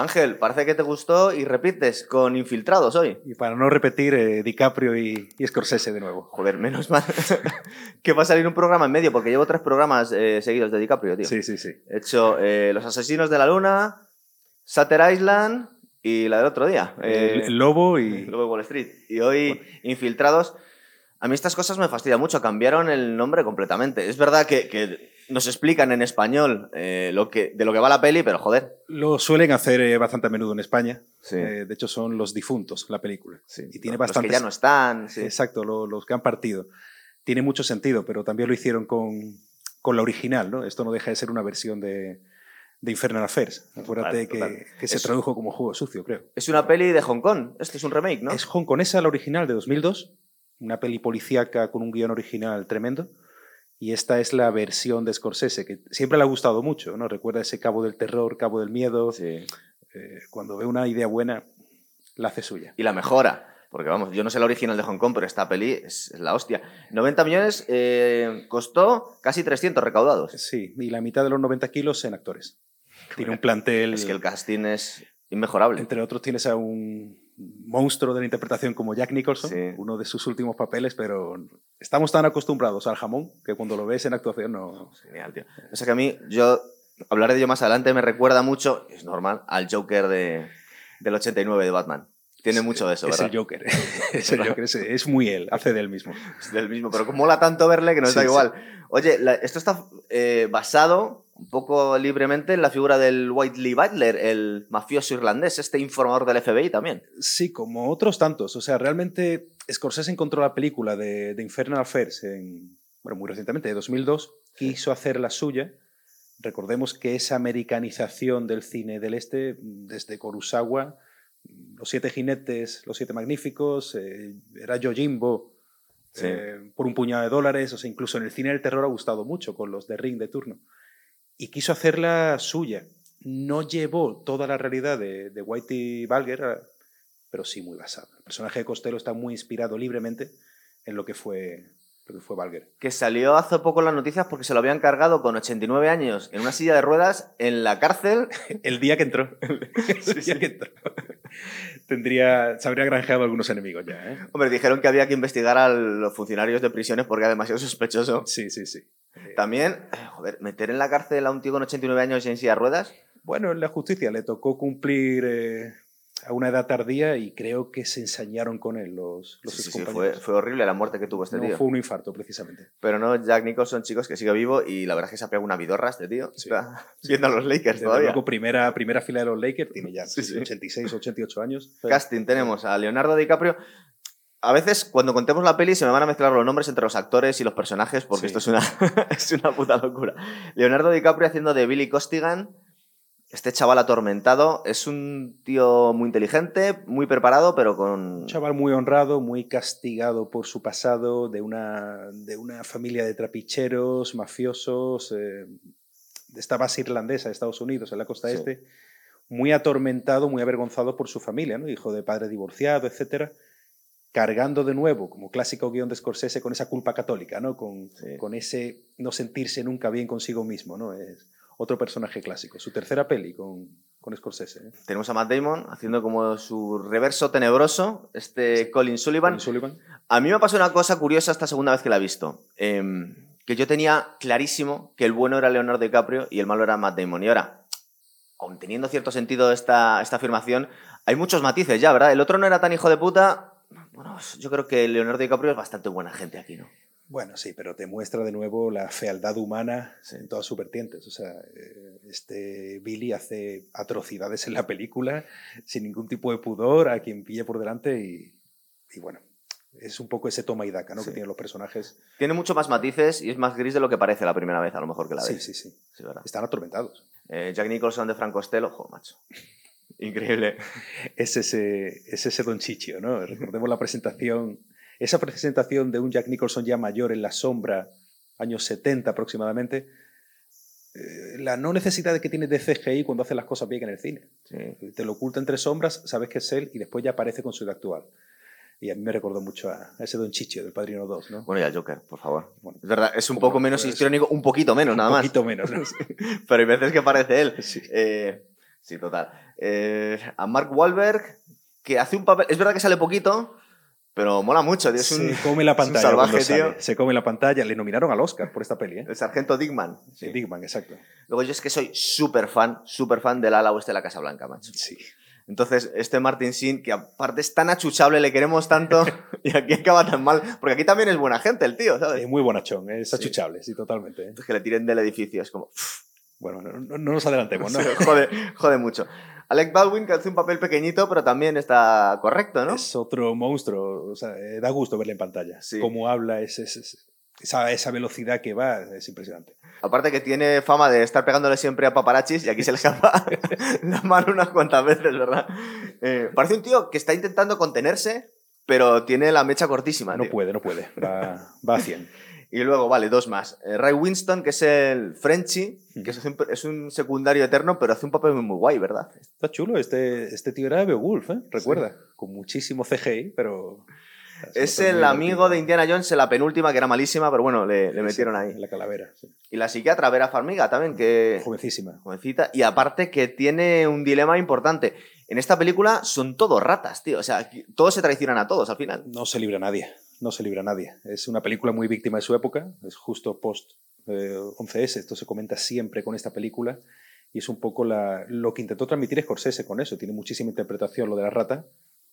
Ángel, parece que te gustó y repites con Infiltrados hoy. Y para no repetir, eh, DiCaprio y, y, Scorsese de nuevo. Joder, menos mal que va a salir un programa en medio, porque llevo tres programas eh, seguidos de DiCaprio, tío. Sí, sí, sí. He hecho eh, Los Asesinos de la Luna, Sutter Island y la del otro día. El, Lobo y... Lobo de Wall Street. Y hoy, bueno. Infiltrados. A mí estas cosas me fastidian mucho, cambiaron el nombre completamente. Es verdad que, que nos explican en español eh, lo que, de lo que va la peli, pero joder. Lo suelen hacer eh, bastante a menudo en España. Sí. Eh, de hecho, son los difuntos la película. Sí. Y tiene los bastantes... que ya no están. Sí. Exacto, lo, los que han partido. Tiene mucho sentido, pero también lo hicieron con, con la original, ¿no? Esto no deja de ser una versión de, de Infernal Affairs. Acuérdate Total, que, que se Es- tradujo como juego sucio, creo. Es una peli de Hong Kong. Este es un remake, ¿no? Es hongkonesa la original de 2002, una peli policíaca con un guion original tremendo. Y esta es la versión de Scorsese, que siempre le ha gustado mucho, ¿no? Recuerda ese cabo del terror, cabo del miedo. Sí. Eh, cuando ve una idea buena, la hace suya. Y la mejora. Porque vamos, yo no sé la original de Hong Kong, pero esta peli es, es la hostia. 90 millones eh, costó casi 300 recaudados. Sí, y la mitad de los 90 kilos en actores. Tiene un plantel... Es que el casting es inmejorable. Entre otros tienes a un monstruo de la interpretación como Jack Nicholson, Sí. uno de sus últimos papeles, pero estamos tan acostumbrados al jamón que cuando lo ves en actuación no... Genial, tío. O sea que a mí, yo hablaré de ello más adelante, me recuerda mucho, es normal, al Joker de, del 89 de Batman. Tiene mucho de eso, es ¿verdad? el Joker. es el Joker, es, es muy él, hace de él mismo. Es del mismo, pero mola tanto verle que nos Sí, da sí. igual. Oye, la- esto está eh, basado un poco libremente en la figura del Whiteley Butler, el mafioso irlandés, este informador del FBI también. Sí, como otros tantos. O sea, realmente Scorsese encontró la película de, de Infernal Affairs en, bueno, muy recientemente, de 2002, quiso hacer la suya. Recordemos que esa americanización del cine del este, desde Kurosawa, Los Siete Jinetes, Los Siete Magníficos, eh, era Yojimbo, Sí. eh, por un puñado de dólares, o sea, incluso en el cine del terror ha gustado mucho con los de Ring de turno. Y quiso hacerla suya. No llevó toda la realidad de, de Whitey Bulger, pero sí muy basada. El personaje de Costello está muy inspirado libremente en lo que fue, lo que fue Bulger. Que salió hace poco en las noticias porque se lo habían cargado con 89 años en una silla de ruedas en la cárcel. El día que entró. El día que entró. Tendría, se habría granjeado algunos enemigos ya, ¿eh? Hombre, dijeron que había que investigar a los funcionarios de prisiones porque era demasiado sospechoso. Sí, sí, sí. Eh, También, eh, joder, meter en la cárcel a un tío con 89 años y en silla de ruedas. Bueno, en la justicia le tocó cumplir eh, a una edad tardía y creo que se ensañaron con él los, los Sí, sí, sí, fue, horrible la muerte que tuvo este No, tío. fue un infarto, precisamente. Pero no, Jack Nicholson, chicos, que sigue vivo y la verdad es que se ha pegado una vidorra este tío. Está viendo a los Lakers Desde todavía. luego, primera, primera fila de los Lakers, tiene ya Sí, sí. 86, 88 años. Casting tenemos a Leonardo DiCaprio. A veces, cuando contemos la peli, se me van a mezclar los nombres entre los actores y los personajes, porque Sí. esto es una, es una puta locura. Leonardo DiCaprio haciendo de Billy Costigan. Este chaval atormentado es un tío muy inteligente, muy preparado, pero con. Un chaval muy honrado, muy castigado por su pasado, de una, de una familia de trapicheros, mafiosos, eh, de esta base irlandesa de Estados Unidos, en la costa Sí. este, muy atormentado, muy avergonzado por su familia, ¿no? hijo de padre divorciado, etcétera, cargando de nuevo, como clásico guion de Scorsese, con esa culpa católica, ¿no? con, Sí. con ese no sentirse nunca bien consigo mismo. ¿no? Es otro personaje clásico. Su tercera peli con, con Scorsese. ¿eh? Tenemos a Matt Damon haciendo como su reverso tenebroso, este Colin Sullivan. Sullivan. A mí me pasó una cosa curiosa esta segunda vez que la he visto. em, que yo tenía clarísimo que el bueno era Leonardo DiCaprio y el malo era Matt Damon. Y ahora, aun teniendo cierto sentido esta, esta afirmación, hay muchos matices ya, ¿verdad? El otro no era tan hijo de puta. Bueno, yo creo que Leonardo DiCaprio es bastante buena gente aquí, ¿no? Bueno, sí, pero te muestra de nuevo la fealdad humana Sí. en todas sus vertientes. O sea, eh, este Billy hace atrocidades en la película sin ningún tipo de pudor a quien pille por delante y, y bueno, es un poco ese toma y daca ¿no? Sí. que tienen los personajes. Tiene mucho más matices y es más gris de lo que parece la primera vez, a lo mejor que la Sí, ves. sí, sí. Sí, ¿verdad? Están atormentados. Eh, Jack Nicholson de Frank Costello, ojo, macho. Increíble. Es ese, es ese Don Chichio, ¿no? Recordemos la presentación, esa presentación de un Jack Nicholson ya mayor en la sombra, años 70 aproximadamente. eh, la no necesidad de que tiene de CGI cuando hace las cosas bien en el cine. Sí. Te lo oculta entre sombras, sabes que es él y después ya aparece con su edad actual. Y a mí me recordó mucho a, ese Don Chichio del Padrino 2, ¿no? Bueno, y al Joker, por favor. Bueno, Es verdad, es un poco menos histriónico, un poquito menos, nada un más. poquito menos, ¿no? Pero hay veces que parece él. Sí. Eh, Sí, total. Eh, a Mark Wahlberg, que hace un papel. Es verdad que sale poquito, pero mola mucho. Tío. Es un, se come la pantalla. salvaje, tío. Se come la pantalla. Le nominaron al Oscar por esta peli, ¿eh? El sargento Dickman. Sí, Dickman, exacto. Luego yo es que soy súper fan, súper fan del ala oeste de la Casa Blanca, macho. Sí. Entonces, este Martin Sheen, que aparte es tan achuchable, le queremos tanto, y aquí acaba tan mal, porque aquí también es buena gente el tío, ¿sabes? Es muy bonachón, es Sí. achuchable, sí, totalmente. ¿eh? Entonces, que le tiren del edificio, es como... Bueno, no, no- no nos adelantemos, ¿no? jode, jode mucho. Alec Baldwin, que hace un papel pequeñito, pero también está correcto, ¿no? Es otro monstruo, o sea, eh, da gusto verle en pantalla. Sí. Cómo habla, es, es- es- esa, esa velocidad que va, es impresionante. Aparte que tiene fama de estar pegándole siempre a paparachis y aquí se le escapa la mano unas cuantas veces, ¿verdad? Eh, parece un tío que está intentando contenerse, pero tiene la mecha cortísima. No tío. puede, no puede, va, va a 100. Y luego, vale, dos más. Eh, Ray Winston, que es el Frenchy, que es un, es un secundario eterno, pero hace un papel muy, muy guay, ¿verdad? Está chulo, este, este tío era de Beowulf, ¿eh? Recuerda, con muchísimo CGI, pero... Es el amigo de Indiana Jones en la penúltima, que era malísima, pero bueno, le, le metieron ahí. La calavera, sí. Y la psiquiatra Vera Farmiga también, que... jovencísima. Jovencita. Y aparte que tiene un dilema importante. En esta película son todos ratas, tío. O sea, todos se traicionan a todos al final. No se libra nadie, no se libra nadie. Es una película muy víctima de su época, es justo post eh, 11S, esto se comenta siempre con esta película y es un poco la, lo que intentó transmitir Scorsese con eso. Tiene muchísima interpretación lo de la rata,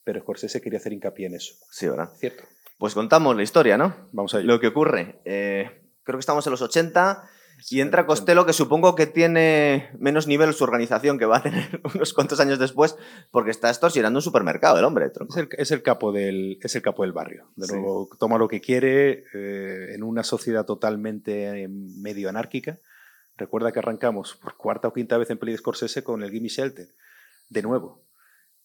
pero Scorsese quería hacer hincapié en eso. Sí, ¿verdad? Cierto. Pues contamos la historia, ¿no? Vamos a ello. Lo que ocurre. eh, creo que estamos en los 80 y entra Costello, que supongo que tiene menos nivel su organización que va a tener unos cuantos años después, porque está extorsionando un supermercado el hombre, tronco. Es el, es el capo del, es el capo del barrio. De Sí. nuevo, toma lo que quiere eh, en una sociedad totalmente eh, medio anárquica. Recuerda que arrancamos por cuarta o quinta vez en peli de Scorsese con el Gimme Shelter. De nuevo.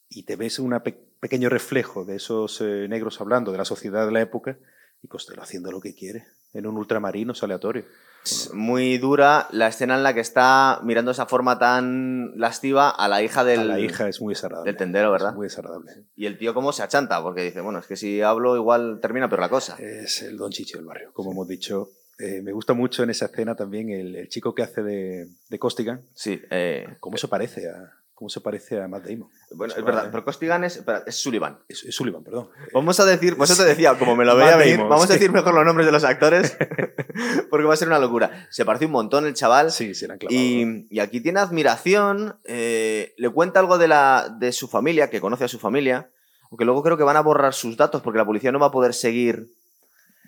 Y te ves un pequeño reflejo de esos eh, negros hablando de la sociedad de la época y Costello haciendo lo que quiere en un ultramarinos aleatorio. Es muy dura la escena en la que está mirando esa forma tan lastiva a la hija del, A la hija es muy desagradable. del tendero, ¿verdad? Es muy desagradable. Y el tío cómo se achanta, porque dice, bueno, es que si hablo igual termina peor la cosa. Es el Don Chicho del barrio, como hemos dicho. Eh, me gusta mucho en esa escena también el, el chico que hace de, de Costigan. Sí, eh, ¿Cómo se parece a, cómo se parece a Matt Damon? bueno, Se es verdad, pero Costigan es, Sullivan. Es, es Sullivan, perdón. Vamos a decir, por eso te decía, como me lo veía venir, vamos a decir mejor los nombres de los actores, porque va a ser una locura. Se parece un montón el chaval. Sí, clavados. Y, y aquí tiene admiración, eh, le cuenta algo de, la, de su familia, que conoce a su familia, aunque luego creo que van a borrar sus datos porque la policía no va a poder seguir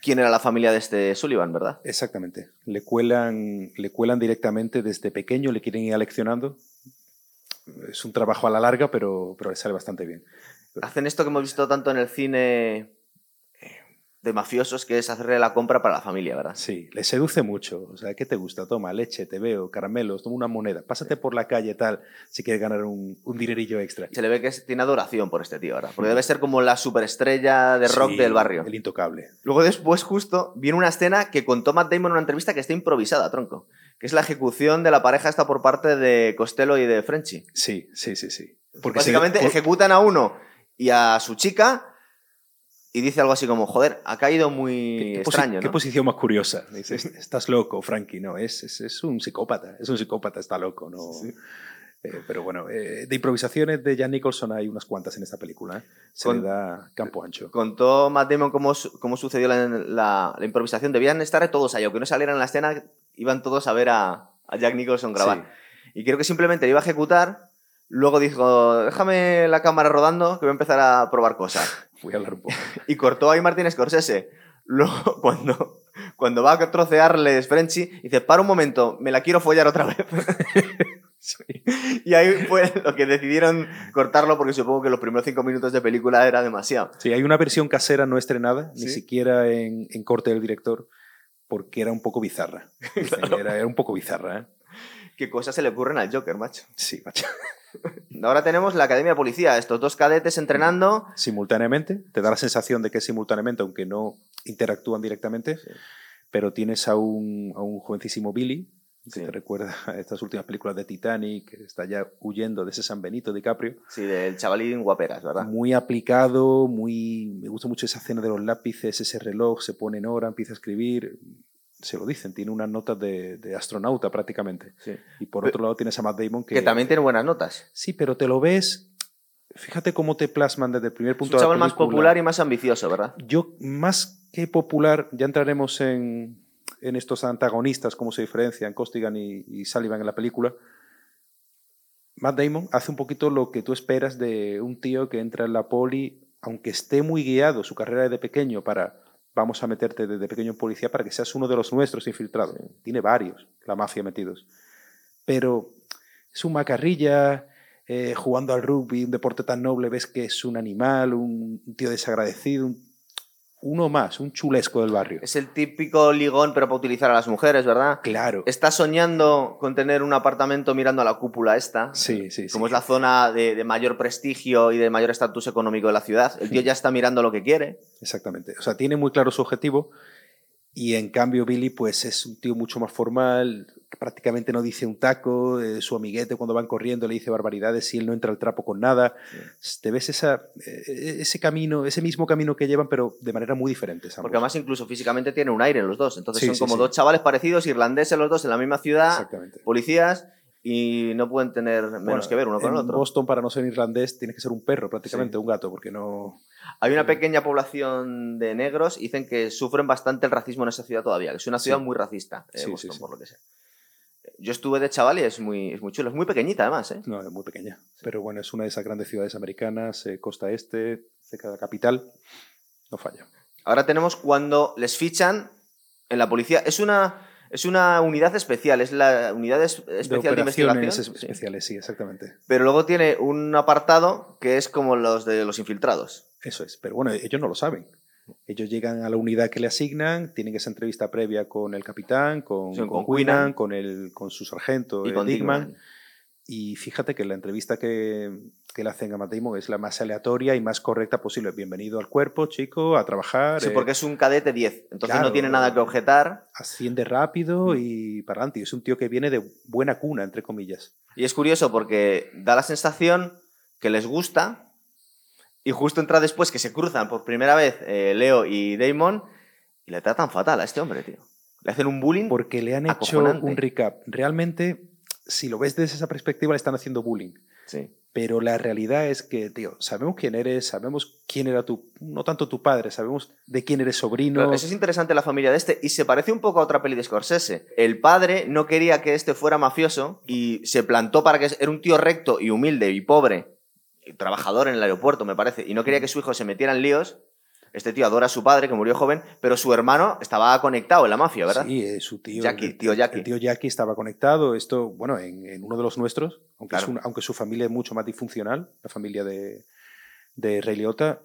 quién era la familia de este Sullivan, ¿verdad? Exactamente. Le cuelan, le cuelan directamente desde pequeño, le quieren ir aleccionando. Es un trabajo a la larga, pero, pero le sale bastante bien. Hacen esto que hemos visto tanto en el cine eh, de mafiosos, que es hacerle la compra para la familia, ¿verdad? Sí, le seduce mucho. O sea, ¿qué te gusta? Toma leche, te veo, caramelos, toma una moneda. Pásate por la calle tal si quieres ganar un, un dinerillo extra. Se le ve que tiene adoración por este tío, ¿verdad? Porque debe ser como la superestrella de rock Sí, del barrio. El intocable. Luego después justo viene una escena que contó Matt Damon en una entrevista que está improvisada, tronco. Que es la ejecución de la pareja esta por parte de Costello y de Frenchy. Sí, sí, sí, sí. Porque Básicamente ejecutan a uno y a su chica y dice algo así como, joder, ha caído muy ¿Qué, extraño, qué posición más curiosa? Dices, estás loco, Frankie. No, es, es, es un psicópata. Es un psicópata, está loco. ¿no? Sí. Eh, pero bueno, eh, de improvisaciones de Jan Nicholson hay unas cuantas en esta película. ¿eh? Se Con- le da campo ancho. Contó Matt Damon cómo, cómo sucedió la, la- la improvisación. Debían estar todos ahí, aunque no salieran en la escena, iban todos a ver a, a Jack Nicholson grabar. Y creo que simplemente le iba a ejecutar. Luego dijo, déjame la cámara rodando, que voy a empezar a probar cosas. Sí, voy a hablar un poco. Y cortó ahí Martin Scorsese. Luego, cuando, cuando va a trocearles Frenchy, dice, para un momento, me la quiero follar otra vez. Y ahí fue lo que decidieron cortarlo porque supongo que los primeros cinco minutos de película era demasiado. Sí, hay una versión casera no estrenada, ni siquiera en, en corte del director, porque era un poco bizarra. Era, era un poco bizarra, ¿eh? ¿Qué cosas se le ocurren al Joker, macho? Sí, macho. Ahora tenemos la Academia de Policía, estos dos cadetes entrenando. Simultáneamente, te da la sensación de que es simultáneamente, aunque no interactúan directamente, Sí. pero tienes a un, a un jovencísimo Billy, que te recuerda a estas últimas películas de Titanic, que está ya huyendo de ese San Benito DiCaprio. Sí, del chavalín guaperas, ¿verdad? Muy aplicado, muy. Me gusta mucho esa escena de los lápices, ese reloj, se pone en hora, empieza a escribir. se lo dicen, tiene unas notas de, de astronauta prácticamente. Sí. Y por otro lado tienes a Matt Damon que... Que también tiene buenas notas. Sí, pero te lo ves... Fíjate cómo te plasman desde el primer Es punto un de chaval más popular y más ambicioso, ¿verdad? Yo, más que popular, ya entraremos en, en estos antagonistas, cómo se diferencian Costigan y, y Sullivan en la película. Matt Damon hace un poquito lo que tú esperas de un tío que entra en la poli, aunque esté muy guiado su carrera desde pequeño para vamos a meterte desde pequeño en policía para que seas uno de los nuestros infiltrados. Tiene varios, la mafia metidos. Pero es un macarrilla, eh, jugando al rugby, un deporte tan noble, ves que es un animal, un, un tío desagradecido, un- uno más, un chulesco del barrio. Es el típico ligón, pero para utilizar a las mujeres, ¿verdad? Claro. Está soñando con tener un apartamento mirando a la cúpula esta. Sí, sí, sí. Como es la zona de, de mayor prestigio y de mayor estatus económico de la ciudad, el tío ya está mirando lo que quiere. Exactamente. O sea, tiene muy claro su objetivo y en cambio Billy pues es un tío mucho más formal, que prácticamente no dice un taco, eh, su amiguete cuando van corriendo le dice barbaridades y él no entra al trapo con nada. Te ves esa, eh, ese camino, ese mismo camino que llevan pero de manera muy diferente. ambos. Porque además incluso físicamente tiene un aire los dos. Entonces Sí, son sí, como sí. dos chavales parecidos, irlandeses los dos en la misma ciudad, policías, y no pueden tener menos Bueno, que ver uno con en el otro. Boston, para no ser irlandés, tienes que ser un perro prácticamente, Sí. un gato, porque no... Hay una pequeña población de negros y dicen que sufren bastante el racismo en esa ciudad todavía, que es una ciudad Sí. muy racista, eh, Sí, sí, Boston, sí. por lo que sé. Yo estuve de chaval y es muy, es muy chulo, es muy pequeñita además, ¿eh? No, es muy pequeña. Pero bueno, es una de esas grandes ciudades americanas, eh, costa este, cerca de la capital. No falla. Ahora tenemos cuando les fichan en la policía. Es una, es una unidad especial, es la unidad es- especial de, investigación. operaciones es- sí. especiales, sí, exactamente. Pero luego tiene un apartado que es como los de los infiltrados. Eso es. Pero bueno, ellos no lo saben. Ellos llegan a la unidad que le asignan, tienen esa entrevista previa con el capitán, con, Sí, con, con el, con su sargento Y eh, con Dickman. Dickman. Y fíjate que la entrevista que, que le hacen a Matt Damon es la más aleatoria y más correcta posible. Bienvenido al cuerpo, chico, a trabajar. Sí, eh, porque es un cadete 10, entonces Claro. no tiene nada que objetar. asciende rápido y para adelante. Es un tío que viene de buena cuna, entre comillas. Y es curioso porque da la sensación que les gusta y justo entra después que se cruzan por primera vez eh, Leo y Damon y le tratan fatal a este hombre, tío. Le hacen un bullying. Porque le han hecho un recap. Realmente, si lo ves desde esa perspectiva, le están haciendo bullying. Sí. Pero la realidad es que, tío, sabemos quién eres, sabemos quién era tu, no tanto tu padre, sabemos de quién eres sobrino. Eso es interesante la familia de este y se parece un poco a otra peli de Scorsese. El padre no quería que este fuera mafioso y se plantó para que era un tío recto y humilde y pobre, trabajador en el aeropuerto, me parece, y no quería que su hijo se metiera en líos. Este tío adora a su padre, que murió joven, pero su hermano estaba conectado en la mafia, ¿verdad? Sí, eh, su tío. Jackie, el- tío Jackie. El tío Jackie estaba conectado. Esto, bueno, en, en uno de los nuestros, aunque, Claro. es un- aunque su familia es mucho más disfuncional, la familia de, de Ray Liotta,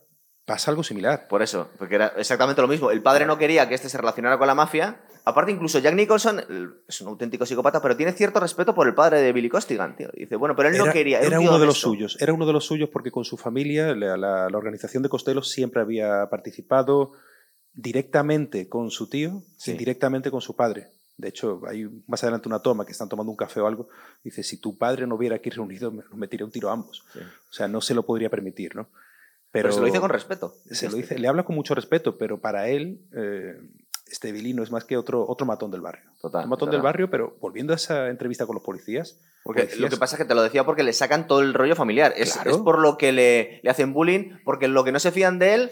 pasa algo similar. Por eso, porque era exactamente lo mismo. El padre no quería que este se relacionara con la mafia. Aparte, incluso Jack Nicholson es un auténtico psicópata, pero tiene cierto respeto por el padre de Billy Costigan, tío. Dice, bueno, pero él no era, quería. era un tío uno de los suyos. Era uno de los suyos porque con su familia, la, la- la organización de Costello siempre había participado directamente con su tío, Sí. indirectamente con su padre. De hecho, hay más adelante una toma que están tomando un café o algo. Dice, si tu padre no hubiera aquí reunido, me, me tiré un tiro a ambos. Sí. O sea, no se lo podría permitir, ¿no? Pero, se lo dice con respeto. se lo dice, le habla con mucho respeto, pero para él, eh, este Billy no es más que otro, otro matón del barrio. Total, un matón del barrio, pero volviendo a esa entrevista con los policías. Porque policías- lo que pasa es que te lo decía porque le sacan todo el rollo familiar. Es, Claro. es por lo que le, le hacen bullying, porque lo que no se fían de él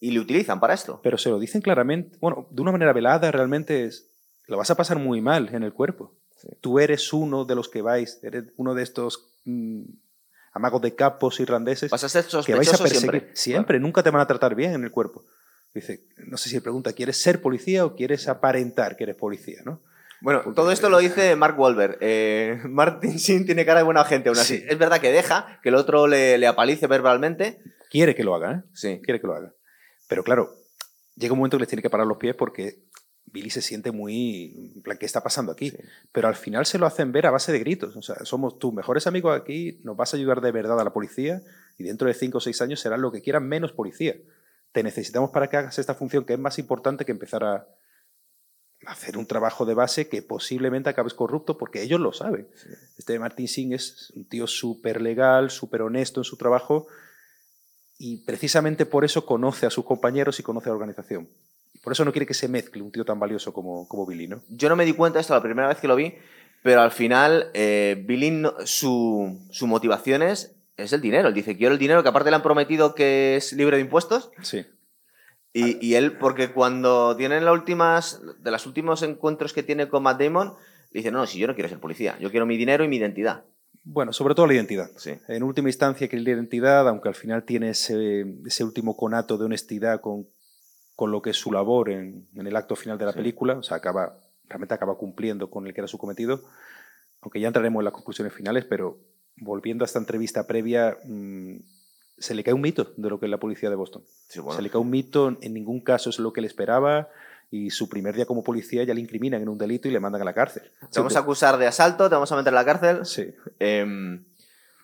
y le utilizan para esto. Pero se lo dicen claramente, bueno, de una manera velada, realmente es, lo vas a pasar muy mal en el cuerpo. Tú eres uno de los que vais, eres uno de estos mm, amagos de capos irlandeses Vas a ser que vais a perseguir. siempre. Siempre, nunca te van a tratar bien en el cuerpo. Dice, no sé si pregunta, ¿quieres ser policía o quieres aparentar que eres policía? ¿no? Bueno, Porque- todo esto lo dice Mark Wahlberg. Eh, Martin Sheen tiene cara de buena gente aún así. Sí. Es verdad que deja que el otro le, le apalice verbalmente. Quiere que lo haga, ¿eh? Sí. quiere que lo haga. Pero claro, llega un momento que les tiene que parar los pies porque Billy se siente muy, en plan, ¿qué está pasando aquí? Sí. Pero al final se lo hacen ver a base de gritos. O sea, somos tus mejores amigos aquí, nos vas a ayudar de verdad a la policía y dentro de cinco o seis años serás lo que quieran menos policía. Te necesitamos para que hagas esta función que es más importante que empezar a hacer un trabajo de base que posiblemente acabes corrupto porque ellos lo saben. Este Martin Singh es un tío súper legal, súper honesto en su trabajo y precisamente por eso conoce a sus compañeros y conoce a la organización. Por eso no quiere que se mezcle un tío tan valioso como, como Billy, ¿no? Yo no me di cuenta de esto la primera vez que lo vi, pero al final eh, Billy, no- su, su motivación es, es el dinero. Él dice, quiero el dinero que aparte le han prometido que es libre de impuestos. Sí. Y, y él, porque cuando tienen las últimas, de los últimos encuentros que tiene con Matt Damon, le dice, no, no, si yo no quiero ser policía, yo quiero mi dinero y mi identidad. Bueno, sobre todo la identidad. Sí. En última instancia, que la identidad, aunque al final tiene ese, ese último conato de honestidad con, con lo que es su labor en, en el acto final de la Sí. película, o sea, acaba, realmente acaba cumpliendo con el que era su cometido, aunque ya entraremos en las conclusiones finales, pero volviendo a esta entrevista previa, mm, se le cae un mito de lo que es la policía de Boston. Sí, bueno. Se le cae un mito, en ningún caso es lo que le esperaba, y su primer día como policía ya le incriminan en un delito y le mandan a la cárcel. Te vamos a acusar de asalto, te vamos a meter en la cárcel. Sí. Em,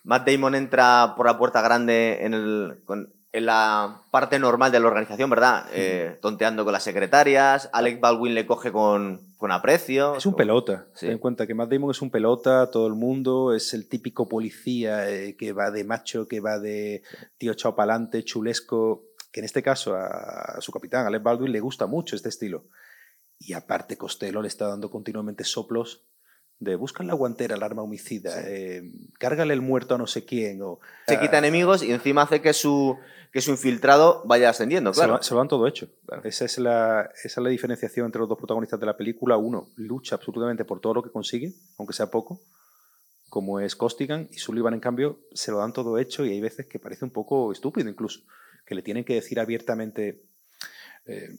Matt Damon entra por la puerta grande en, el, con- en la parte normal de la organización, ¿verdad? Eh, tonteando con las secretarias. Alec Baldwin le coge con, con aprecio. Es un pelota. Sí. Ten en cuenta que Matt Damon es un pelota, todo el mundo, es el típico policía eh, que va de macho, que va de tío echado para adelante, chulesco, que en este caso a, a su capitán, Alec Baldwin, le gusta mucho este estilo. Y aparte Costello le está dando continuamente soplos de busca en la guantera el arma homicida, Sí. eh, cárgale el muerto a no sé quién. O, Se quita enemigos y encima hace que su, que su infiltrado vaya ascendiendo, Se, lo, claro. se lo han todo hecho. Claro. Esa, es la, esa es la diferenciación entre los dos protagonistas de la película. Uno lucha absolutamente por todo lo que consigue, aunque sea poco, como es Costigan, y Sullivan, en cambio, se lo dan todo hecho y hay veces que parece un poco estúpido incluso, que le tienen que decir abiertamente, eh,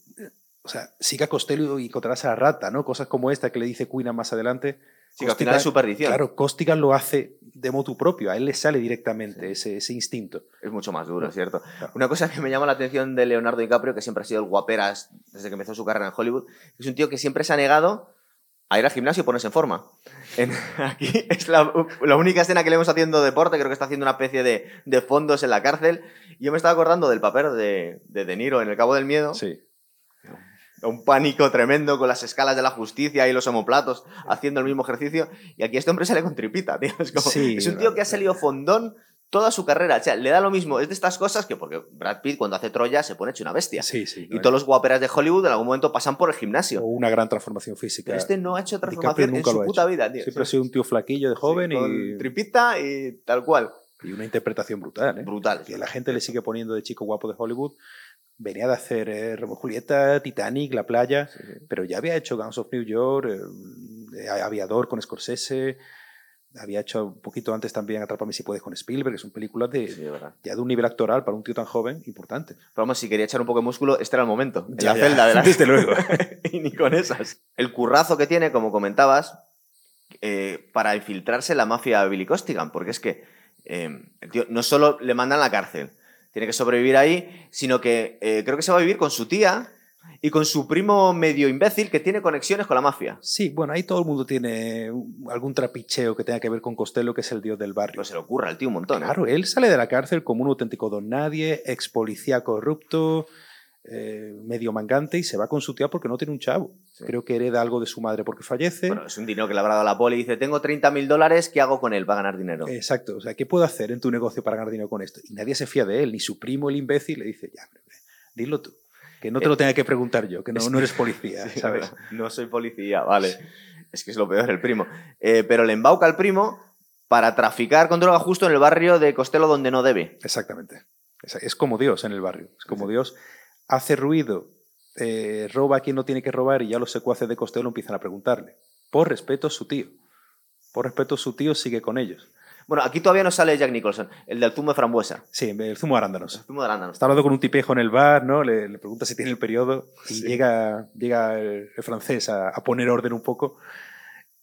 o sea, siga Costello y encontrarás a la rata, ¿no? Cosas como esta que le dice Queenan más adelante. Sí, que al final es su perdición. Claro, Costigan lo hace de motu propio, a él le sale directamente ese, ese instinto. Es mucho más duro, ¿cierto? Claro. Una cosa que me llama la atención de Leonardo DiCaprio, que siempre ha sido el guaperas desde que empezó su carrera en Hollywood, es un tío que siempre se ha negado a ir al gimnasio y ponerse en forma. En- aquí es la, la única escena que le vemos haciendo deporte, creo que está haciendo una especie de, de fondos en la cárcel. Yo me estaba acordando del papel de, de De Niro en El Cabo del Miedo. Sí. Un pánico tremendo con las escalas de la justicia y los homoplatos haciendo el mismo ejercicio. Y aquí este hombre sale con tripita, tío. Es, como- Sí, es un tío que ha salido fondón toda su carrera. O sea, le da lo mismo. Es de estas cosas que, porque Brad Pitt cuando hace Troya se pone hecho una bestia. Sí, sí. Y todos los guaperas de Hollywood en algún momento pasan por el gimnasio. o una gran transformación física. Pero este no ha hecho transformación en nunca su lo ha puta hecho. vida, tío. Siempre ha sido un tío flaquillo de joven Sí, con y, tripita y tal cual. y una interpretación brutal. ¿eh? Brutal. Que la gente le sigue poniendo de chico guapo de Hollywood. Venía de hacer eh, Romeo Julieta, Titanic, La Playa, Sí, sí. pero ya había hecho Guns of New York, eh, Aviador con Scorsese, había hecho un poquito antes también Atrápame si puedes con Spielberg, que son películas de, Sí, ya de un nivel actoral para un tío tan joven importante. Pero vamos, si quería echar un poco de músculo, este era el momento. En Ya, la ya. celda de la... Desde luego. y ni con esas. El currazo que tiene, como comentabas, eh, para infiltrarse en la mafia Billy Costigan, porque es que eh, el tío no solo le mandan a la cárcel, tiene que sobrevivir ahí, sino que eh, creo que se va a vivir con su tía y con su primo medio imbécil que tiene conexiones con la mafia. Sí, bueno, ahí todo el mundo tiene algún trapicheo que tenga que ver con Costello, que es el dios del barrio. Pero se le ocurra al tío un montón. ¿eh? Claro, él sale de la cárcel como un auténtico don nadie, ex policía corrupto, eh, medio mangante y se va con su tía porque no tiene un chavo. Sí. Creo que hereda algo de su madre porque fallece. Bueno, es un dinero que le habrá dado la poli y dice, tengo 30 mil dólares, ¿qué hago con él para ganar dinero? Exacto, o sea, ¿qué puedo hacer en tu negocio para ganar dinero con esto? Y nadie se fía de él, ni su primo, el imbécil, le dice, ya, hombre, dilo tú, que no te lo tenga que preguntar yo, que no, no eres policía, Sí, ¿sabes? No soy policía, vale. Es que es lo peor, el primo. Eh, pero le embauca al primo para traficar con droga justo en el barrio de Costello donde no debe. Exactamente. Es como Dios en el barrio, es como Dios hace ruido, eh, roba a quien no tiene que robar y ya los secuaces de Costello empiezan a preguntarle. Por respeto a su tío. Por respeto a su tío sigue con ellos. Bueno, aquí todavía no sale Jack Nicholson, el del zumo de frambuesa. Sí, el zumo de arándanos. El zumo de arándano. Está hablando con un tipejo en el bar, ¿no? Le, le pregunta si tiene el periodo y Sí. llega, llega el, el francés a, a poner orden un poco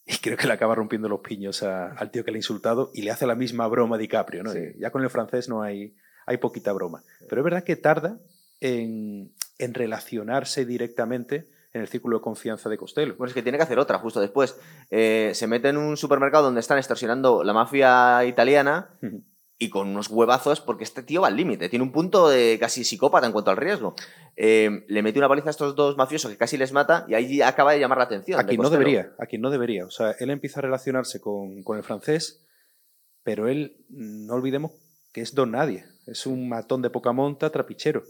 y creo que le acaba rompiendo los piños a- al tío que le ha insultado y le hace la misma broma a DiCaprio, ¿no? Sí. Ya con el francés no hay, hay poquita broma. Pero es verdad que tarda en, en relacionarse directamente en el círculo de confianza de Costello. Bueno, es que tiene que hacer otra justo después. Eh, se mete en un supermercado donde están extorsionando la mafia italiana y con unos huevazos, porque este tío va al límite, tiene un punto de casi psicópata en cuanto al riesgo. Eh, le mete una paliza a estos dos mafiosos que casi les mata y ahí acaba de llamar la atención. A de quien no debería, a quien no debería. O sea, él empieza a relacionarse con, con el francés, pero él, no olvidemos que es don nadie. Es un matón de poca monta, trapichero.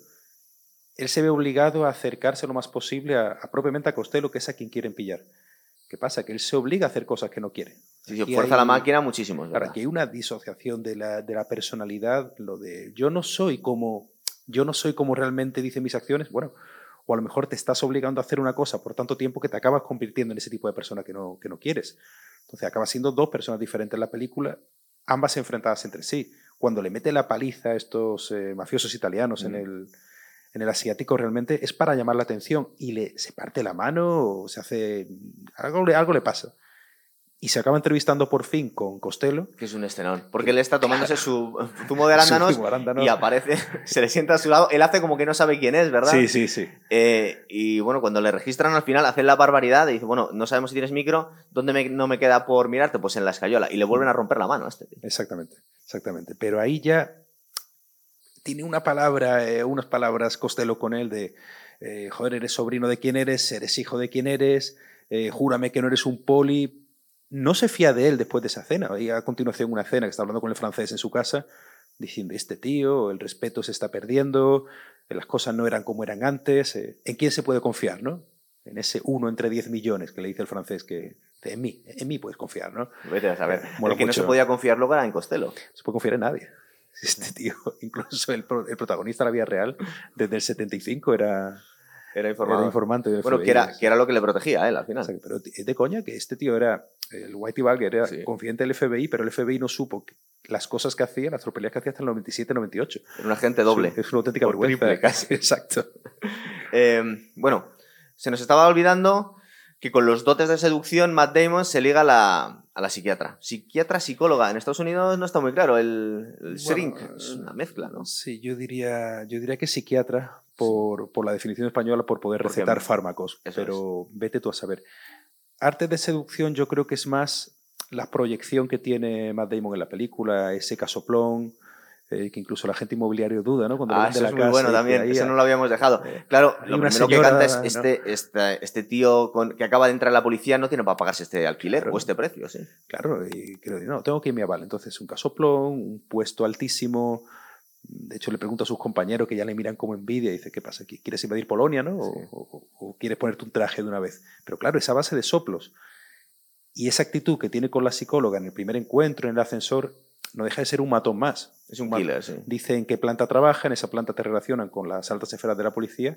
Él se ve obligado a acercarse lo más posible a, propiamente a Costello, que es a quien quieren pillar. ¿Qué pasa? Que él se obliga a hacer cosas que no quiere. Sí, fuerza la máquina muchísimo. Para que hay una disociación de la, de la, personalidad, lo de yo no soy como yo no soy como realmente dicen mis acciones, bueno, o a lo mejor te estás obligando a hacer una cosa por tanto tiempo que te acabas convirtiendo en ese tipo de persona que no, que no quieres. Entonces acabas siendo dos personas diferentes en la película, ambas enfrentadas entre sí. Cuando le mete la paliza a estos eh, mafiosos italianos en, mm. el, en el asiático, realmente es para llamar la atención y le, se parte la mano o se hace... Algo, algo le pasa y se acaba entrevistando por fin con Costello. Que es un escenón. Porque él está tomándose su zumo de arándanos, y aparece, se le sienta a su lado. Él hace como que no sabe quién es, ¿verdad? Sí, sí, sí. Eh, y bueno, cuando le registran al final, hacen la barbaridad y dice, bueno, no sabemos si tienes micro, ¿dónde no me queda por mirarte? Pues en la escayola. Y le vuelven a romper la mano a este tío. Exactamente, exactamente. Pero ahí ya tiene una palabra, eh, unas palabras Costello con él de, eh, joder, eres sobrino de quién eres, eres hijo de quién eres, júrame que no eres un poli no se fía de él después de esa cena. Y a continuación una cena que está hablando con el francés en su casa, diciendo, este tío, el respeto se está perdiendo, las cosas no eran como eran antes, eh, ¿en quién se puede confiar, no? En ese uno entre diez millones que le dice el francés que en mí, en mí puedes confiar, ¿no? Vete a saber. el que no se podía confiar luego era en Costello. No se puede confiar en nadie. Este tío, incluso el, el protagonista de la vida real, desde el 75 era era, informante. bueno, que era, que era lo que le protegía a él al final. pero es de coña que este tío era, el Whitey Bulger era confidente del FBI, pero el FBI no supo las cosas que hacía, las tropelías que hacía hasta el 97-98. Era un agente doble. Es, una auténtica vergüenza. casi. Exacto. Eh, bueno, se nos estaba olvidando que con los dotes de seducción Matt Damon se liga la, a la psiquiatra. Psiquiatra, psicóloga. En Estados Unidos no está muy claro. El, shrink es una mezcla, ¿no? Sí, yo diría, yo diría que psiquiatra, por, por la definición española, por poder recetar fármacos. pero vete tú a saber. Arte de seducción yo creo que es más la proyección que tiene Matt Damon en la película, ese casoplón, eh, que incluso la gente inmobiliario duda, ¿no? Cuando ah, eso es muy bueno también, eso no lo habíamos dejado. Eh, claro, lo primero que canta es este, este, este, tío con, que acaba de entrar a la policía no tiene para pagarse este alquiler o este precio, sí. Claro, y creo, no, tengo que irme a Vale. Entonces, un casoplón, un puesto altísimo, de hecho, le pregunto a sus compañeros que ya le miran como envidia y dice, ¿qué pasa? ¿Quieres invadir Polonia, no? O, quieres ponerte un traje de una vez? Pero claro, esa base de soplos y esa actitud que tiene con la psicóloga en el primer encuentro, en el ascensor, no deja de ser un matón más. Es un killer, sí. Dice en qué planta trabaja, en esa planta te relacionan con las altas esferas de la policía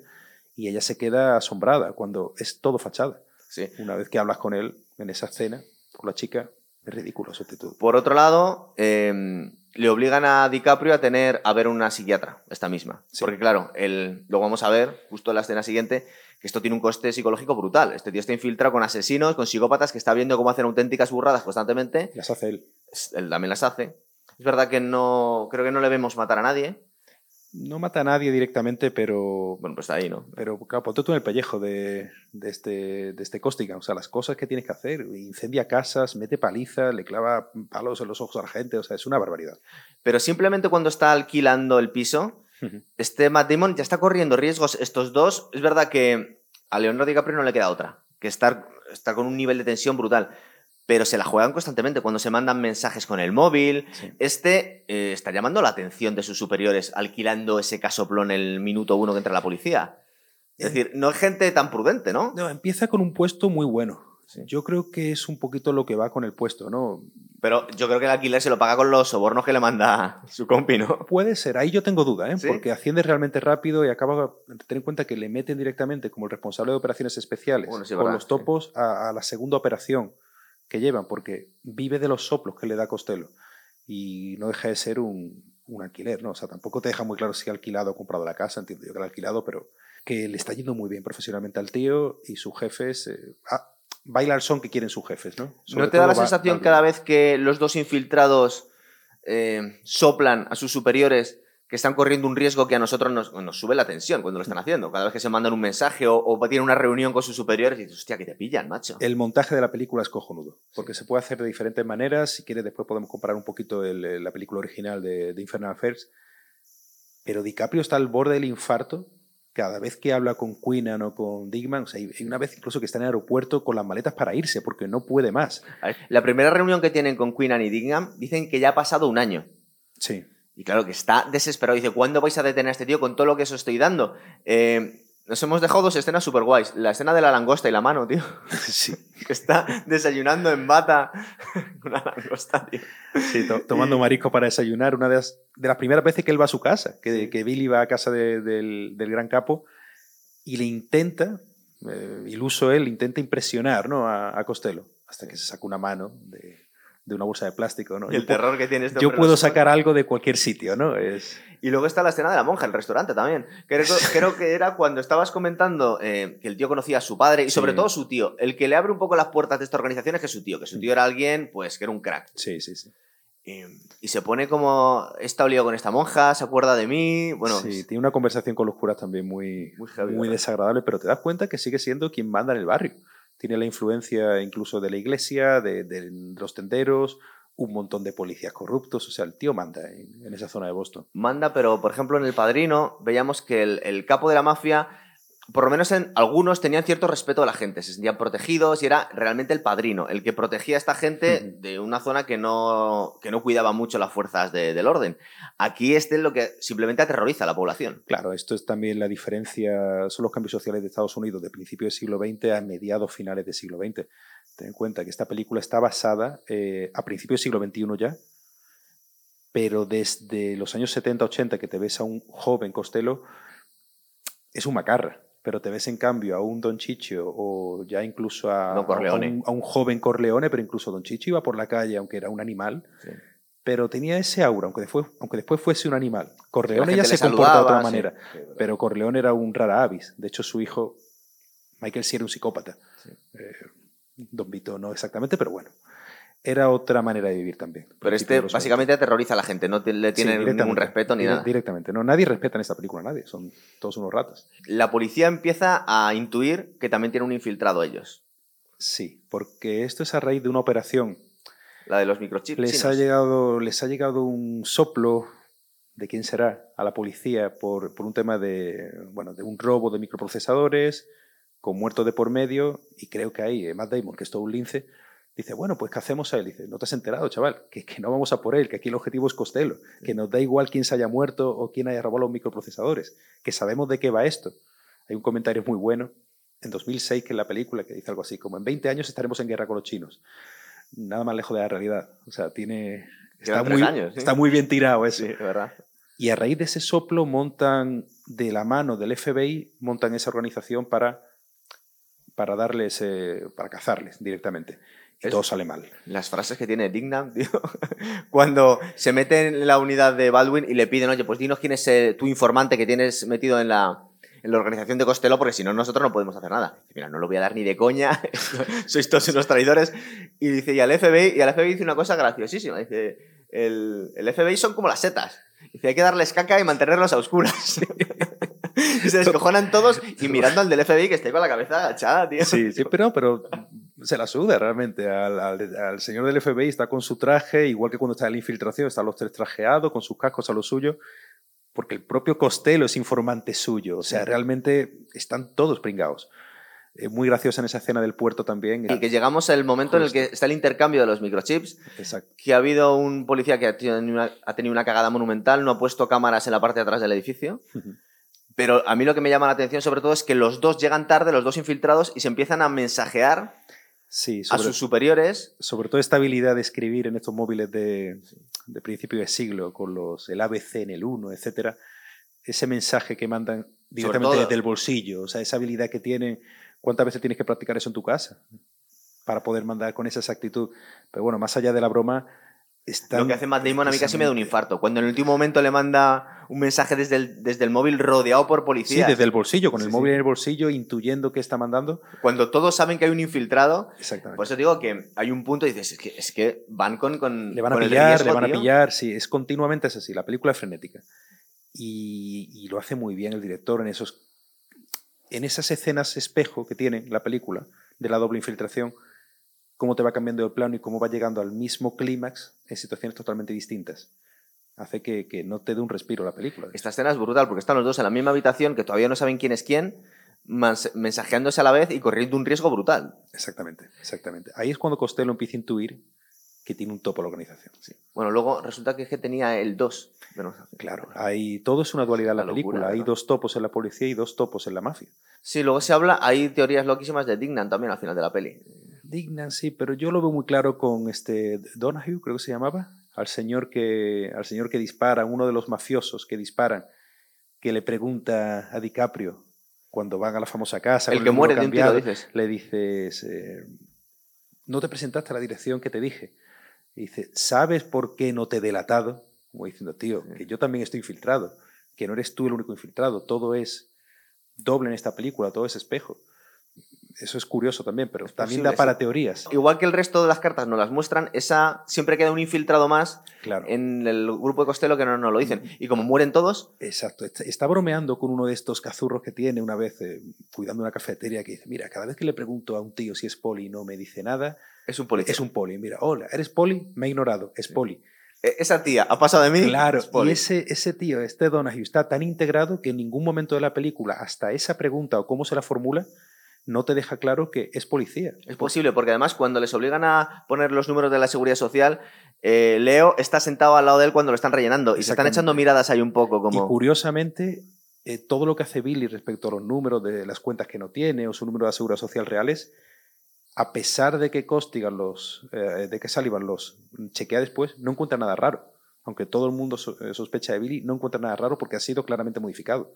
y ella se queda asombrada cuando es todo fachada. Sí. Una vez que hablas con él en esa escena, con la chica, es ridículo su actitud. Por otro lado, em, le obligan a DiCaprio a tener a ver una psiquiatra, esta misma. Porque claro, el, luego vamos a ver, justo en la escena siguiente, que esto tiene un coste psicológico brutal. Este tío está infiltrado con asesinos, con psicópatas, que está viendo cómo hacen auténticas burradas constantemente. Las hace él. Él también las hace. Es verdad que no, creo que no le vemos matar a nadie. No mata a nadie directamente, pero. Bueno, pues ahí, ¿no? Pero, claro, ponte tú en el pellejo de, de este, de este O sea, las cosas que tienes que hacer. Incendia casas, mete palizas, le clava palos en los ojos a la gente. O sea, es una barbaridad. Pero simplemente cuando está alquilando el piso, este Matt Damon ya está corriendo riesgos. Estos dos, es verdad que a Leonardo DiCaprio no le queda otra que estar, estar con un nivel de tensión brutal pero se la juegan constantemente cuando se mandan mensajes con el móvil. Este eh, está llamando la atención de sus superiores alquilando ese casoplón el minuto uno que entra la policía. Es eh. decir, no es gente tan prudente, ¿no? No, empieza con un puesto muy bueno. Yo creo que es un poquito lo que va con el puesto, ¿no? Pero yo creo que el alquiler se lo paga con los sobornos que le manda su compi, ¿no? Puede ser, ahí yo tengo duda, ¿eh? Porque asciende realmente rápido y acaba, ten en cuenta que le meten directamente como el responsable de operaciones especiales con los topos a, la segunda operación que llevan, porque vive de los soplos que le da Costello y no deja de ser un, un alquiler, ¿no? O sea, tampoco te deja muy claro si ha alquilado o comprado la casa, entiendo yo que ha alquilado, pero que le está yendo muy bien profesionalmente al tío y sus jefes. Eh, ah, baila el son que quieren sus jefes, ¿no? ¿No te da la sensación cada vez que los dos infiltrados eh, soplan a sus superiores que están corriendo un riesgo que a nosotros nos, sube la tensión cuando lo están haciendo. Cada vez que se mandan un mensaje o, tienen una reunión con sus superiores y dices, hostia, que te pillan, macho. El montaje de la película es cojonudo, porque se puede hacer de diferentes maneras. Si quieres, después podemos comparar un poquito la película original de, Infernal Affairs. Pero DiCaprio está al borde del infarto cada vez que habla con Queenan o con Digman, o sea, hay una vez incluso que está en el aeropuerto con las maletas para irse porque no puede más. La primera reunión que tienen con Queenan y Digman dicen que ya ha pasado un año. Sí Y claro, que está desesperado. Dice, ¿cuándo vais a detener a este tío con todo lo que os estoy dando? Eh, nos hemos dejado dos escenas super guays. La escena de la langosta y la mano, tío. Sí. Que está desayunando en bata una langosta, tío. Sí, to- tomando marisco para desayunar. Una de las, de las primeras veces que él va a su casa, que, que Billy va a casa de- del, del gran capo y le intenta, eh, iluso él, intenta impresionar ¿no? a, a Costello, hasta que se saca una mano de, de una bolsa de plástico. ¿no? Y el Yo terror que tiene este Yo puedo sacar algo de cualquier sitio, ¿no? Es... Y luego está la escena de la monja, el restaurante también. Creo, creo que era cuando estabas comentando eh, que el tío conocía a su padre y sobre Sí. todo su tío. El que le abre un poco las puertas de esta organización es que su tío, que su tío era alguien, pues, que era un crack. Sí, sí, sí. Y, y se pone como, está lío con esta monja, se acuerda de mí. Bueno, sí, tiene una conversación con los curas también muy, Muy heavy, muy desagradable, pero te das cuenta que sigue siendo quien manda en el barrio. Tiene la influencia incluso de la iglesia, de, los tenderos, un montón de policías corruptos. O sea, el tío manda en, esa zona de Boston. manda, pero por ejemplo en El Padrino veíamos que el capo de la mafia, por lo menos en algunos, tenían cierto respeto a la gente, se sentían protegidos y era realmente el padrino, el que protegía a esta gente de una zona que no, que no cuidaba mucho las fuerzas de- del orden. Aquí este es lo que simplemente aterroriza a la población. Claro, esto es también la diferencia, son los cambios sociales de Estados Unidos de principios del siglo XX a mediados finales del siglo XX. Ten en cuenta que esta película está basada eh, a principios del siglo XXI ya, pero desde los años 70-80 que te ves a un joven Costello, es un macarra. Pero te ves en cambio a un Don Chicho o ya incluso a, un, a un joven Corleone, pero incluso Don Chicho iba por la calle, aunque era un animal, Sí. pero tenía ese aura, aunque después, aunque después fuese un animal. Corleone ya se comporta de otra manera. Sí. Pero Corleone era un rara avis. De hecho, su hijo, Michael, sí era un psicópata. Sí. Eh, Don Vito no exactamente, pero bueno. Era otra manera de vivir también. Pero este básicamente aterroriza a la gente, no le 90. Sí, tiene ningún respeto ni Dire- nada. Directamente. No, nadie respeta en esta película, nadie. Son todos unos ratas. La policía empieza a intuir que también tiene un infiltrado ellos, Sí, porque esto es a raíz de una operación. la de los microchips. Les chinos. ha, llegado, les ha llegado un soplo de quién será a la policía por, por un tema de, bueno, de un robo de microprocesadores con muertos de por medio y creo que ahí eh, Matt Damon, que es todo un lince, dice, bueno, pues ¿qué hacemos a él? Dice, no te has enterado, chaval, que, que no vamos a por él, que aquí el objetivo es Costello, que nos da igual quién se haya muerto o quién haya robado los microprocesadores, que sabemos de qué va esto. Hay un comentario muy bueno en 2006 que en la película que dice algo así, como en 20 años estaremos en guerra con los chinos. Nada más lejos de la realidad. O sea, tiene... Está muy, años, sí. está muy bien tirado eso. Sí, ¿verdad? Y a raíz de ese soplo montan, de la mano del FBI, montan esa organización para, para darles, eh, para cazarles directamente. Y Es- todo sale mal. Las frases que tiene Dignam, tío, cuando se mete en la unidad de Baldwin y le piden, oye, pues dinos quién es eh, tu informante que tienes metido en la, en la organización de Costello, porque si no, nosotros no podemos hacer nada. Dice, Mira, no lo voy a dar ni de coña, sois todos unos traidores. Y dice, y al FBI, y al FBI dice una cosa graciosísima, dice, el, el FBI son como las setas. Dice, hay que darles caca y mantenerlos a oscuras. y se descojonan todos y mirando al del FBI que está ahí con la cabeza agachada, tío. Sí, sí, pero, pero se la suda realmente. Al, al- al señor del FBI está con su traje, igual que cuando está en la infiltración, están los tres trajeados, con sus cascos a lo suyo, porque el propio Costello es informante suyo. O sea, Sí. realmente están todos pringados. Es muy graciosa en esa escena del puerto también. Y que llegamos al momento en el Justo. que está el intercambio de los microchips, Exacto. que ha habido un policía que ha tenido una, ha tenido una cagada monumental, no ha puesto cámaras en la parte de atrás del edificio. Pero a mí lo que me llama la atención sobre todo es que los dos llegan tarde, los dos infiltrados, y se empiezan a mensajear Sí, a sobre, sus superiores. sobre todo esta habilidad de escribir en estos móviles de, de principio de siglo, con los, el ABC en el 1, etcétera, ese mensaje que mandan directamente desde el bolsillo, o sea, esa habilidad que tienen, ¿cuántas veces tienes que practicar eso en tu casa? Para poder mandar con esa exactitud. Pero bueno, más allá de la broma, están Lo que hace Matt Damon a mí casi me da un infarto. Cuando en el último momento le manda un mensaje desde el, desde el móvil rodeado por Sí, policías. desde el bolsillo, con Sí, el sí. móvil en el bolsillo, intuyendo qué está mandando. Cuando todos saben que hay un infiltrado. Exactamente. Por eso digo que hay un punto y dices, es que, es que van con, con. le van a con pillar, riesgo, le van a pillar, sí, es continuamente es así, la película es frenética. Y, y lo hace muy bien el director en esos en esas escenas espejo que tiene la película de la doble infiltración, cómo te va cambiando el plano y cómo va llegando al mismo clímax en situaciones totalmente distintas. Hace que, que no te dé un respiro la película. Esta escena es brutal porque están los dos en la misma habitación que todavía no saben quién es quién, mensajeándose a la vez y corriendo un riesgo brutal. Exactamente, exactamente. Ahí es cuando Costello empieza a intuir que tiene un topo la organización. Sí. Bueno, luego resulta que, es que tenía el 2. Claro, hay, todo es una dualidad en la, película. hay dos topos en la policía y dos topos en la mafia. Sí, luego se habla, hay teorías loquísimas de Dignan también al final de la peli. Dignan, sí, pero yo lo veo muy claro con este Donahue, creo que se llamaba, al señor que, al señor que dispara, uno de los mafiosos que disparan, que le pregunta a DiCaprio cuando van a la famosa casa. El que muere de un tiro, dices. Le dices, eh, no te presentaste a la dirección que te dije. Y dice, ¿sabes por qué no te he delatado? Como diciendo, tío, que yo también estoy infiltrado, que no eres tú el único infiltrado, todo es doble en esta película, todo es espejo. Eso es curioso también, pero también da para teorías. Igual que el resto de las cartas no las muestran, esa siempre queda un infiltrado más claro. en el grupo de Costello que no nos lo dicen. Y como mueren todos. Exacto. Está bromeando con uno de estos cazurros que tiene una vez eh, cuidando una cafetería que dice: Mira, cada vez que le pregunto a un tío si es poli y no me dice nada. Es un poli. Es un poli. Mira, hola, ¿eres poli? Me ha ignorado. Es poli. E, esa tía ha pasado de mí. Claro, y ese, ese tío, este Donahue, está tan integrado que en ningún momento de la película, hasta esa pregunta o cómo se la formula, no te deja claro que es policía. Es posible, porque además cuando les obligan a poner los números de la seguridad social, eh, Leo está sentado al lado de él cuando lo están rellenando y se están echando miradas ahí un poco como... Y curiosamente, eh, todo lo que hace Billy respecto a los números de las cuentas que no tiene o su número de seguridad social reales, a pesar de que Costigan los, eh, de que Sullivan los chequea después, no encuentra nada raro. Aunque todo el mundo sospecha de Billy, no encuentra nada raro porque ha sido claramente modificado.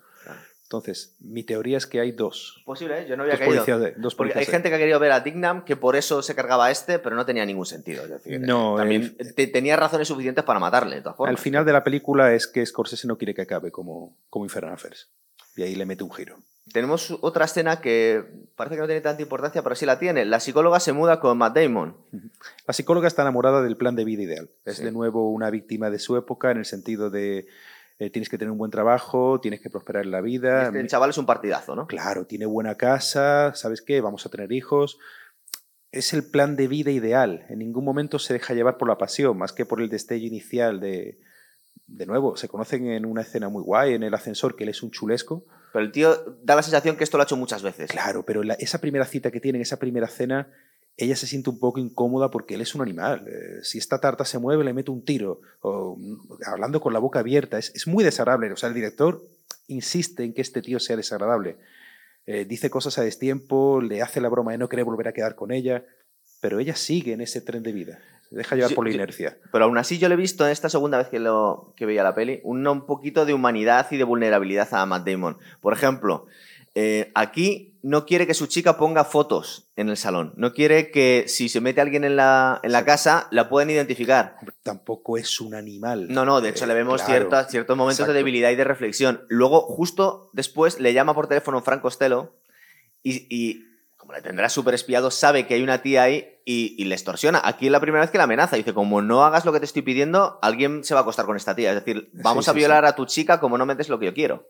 Entonces, mi teoría es que hay dos. Posible, ¿eh? yo no había caído. De, dos Porque hay gente que ha querido ver a Dignam que por eso se cargaba a este, pero no tenía ningún sentido. Es decir, no, también tenía razones suficientes para matarle, de todas formas. Al final de la película es que Scorsese no quiere que acabe como, como Infernal Affairs. Y ahí le mete un giro. Tenemos otra escena que parece que no tiene tanta importancia, pero sí la tiene. La psicóloga se muda con Matt Damon. La psicóloga está enamorada del plan de vida ideal. Es de nuevo una víctima de su época en el sentido de eh, tienes que tener un buen trabajo, tienes que prosperar en la vida. Este chaval es un partidazo, ¿no? Claro, tiene buena casa, ¿sabes qué? Vamos a tener hijos. Es el plan de vida ideal. En ningún momento se deja llevar por la pasión, más que por el destello inicial de... De nuevo, se conocen en una escena muy guay, en el ascensor, que él es un chulesco. Pero el tío da la sensación que esto lo ha hecho muchas veces. Claro, pero esa primera cita que tienen, esa primera cena, ella se siente un poco incómoda porque él es un animal. Eh, si esta tarta se mueve, le mete un tiro, o mm, hablando con la boca abierta. Es, muy desagradable. O sea, el director insiste en que este tío sea desagradable. Eh, dice cosas a destiempo, le hace la broma de no querer volver a quedar con ella, pero ella sigue en ese tren de vida. Se deja llevar por la inercia. pero aún así yo le he visto en esta segunda vez que, lo, que veía la peli un, un poquito de humanidad y de vulnerabilidad a Matt Damon. Por ejemplo, eh, aquí no quiere que su chica ponga fotos en el salón. No quiere que si se mete alguien en la, en la casa la puedan identificar. Tampoco es un animal. No, no, de hecho le vemos ciertos momentos de debilidad y de reflexión. Luego, justo después, le llama por teléfono Frank Costello y, como le tendrá súper espiado, sabe que hay una tía ahí y, le extorsiona. Aquí es la primera vez que la amenaza. Dice, como no hagas lo que te estoy pidiendo, alguien se va a acostar con esta tía. Es decir, vamos a violar a tu chica como no metes lo que yo quiero.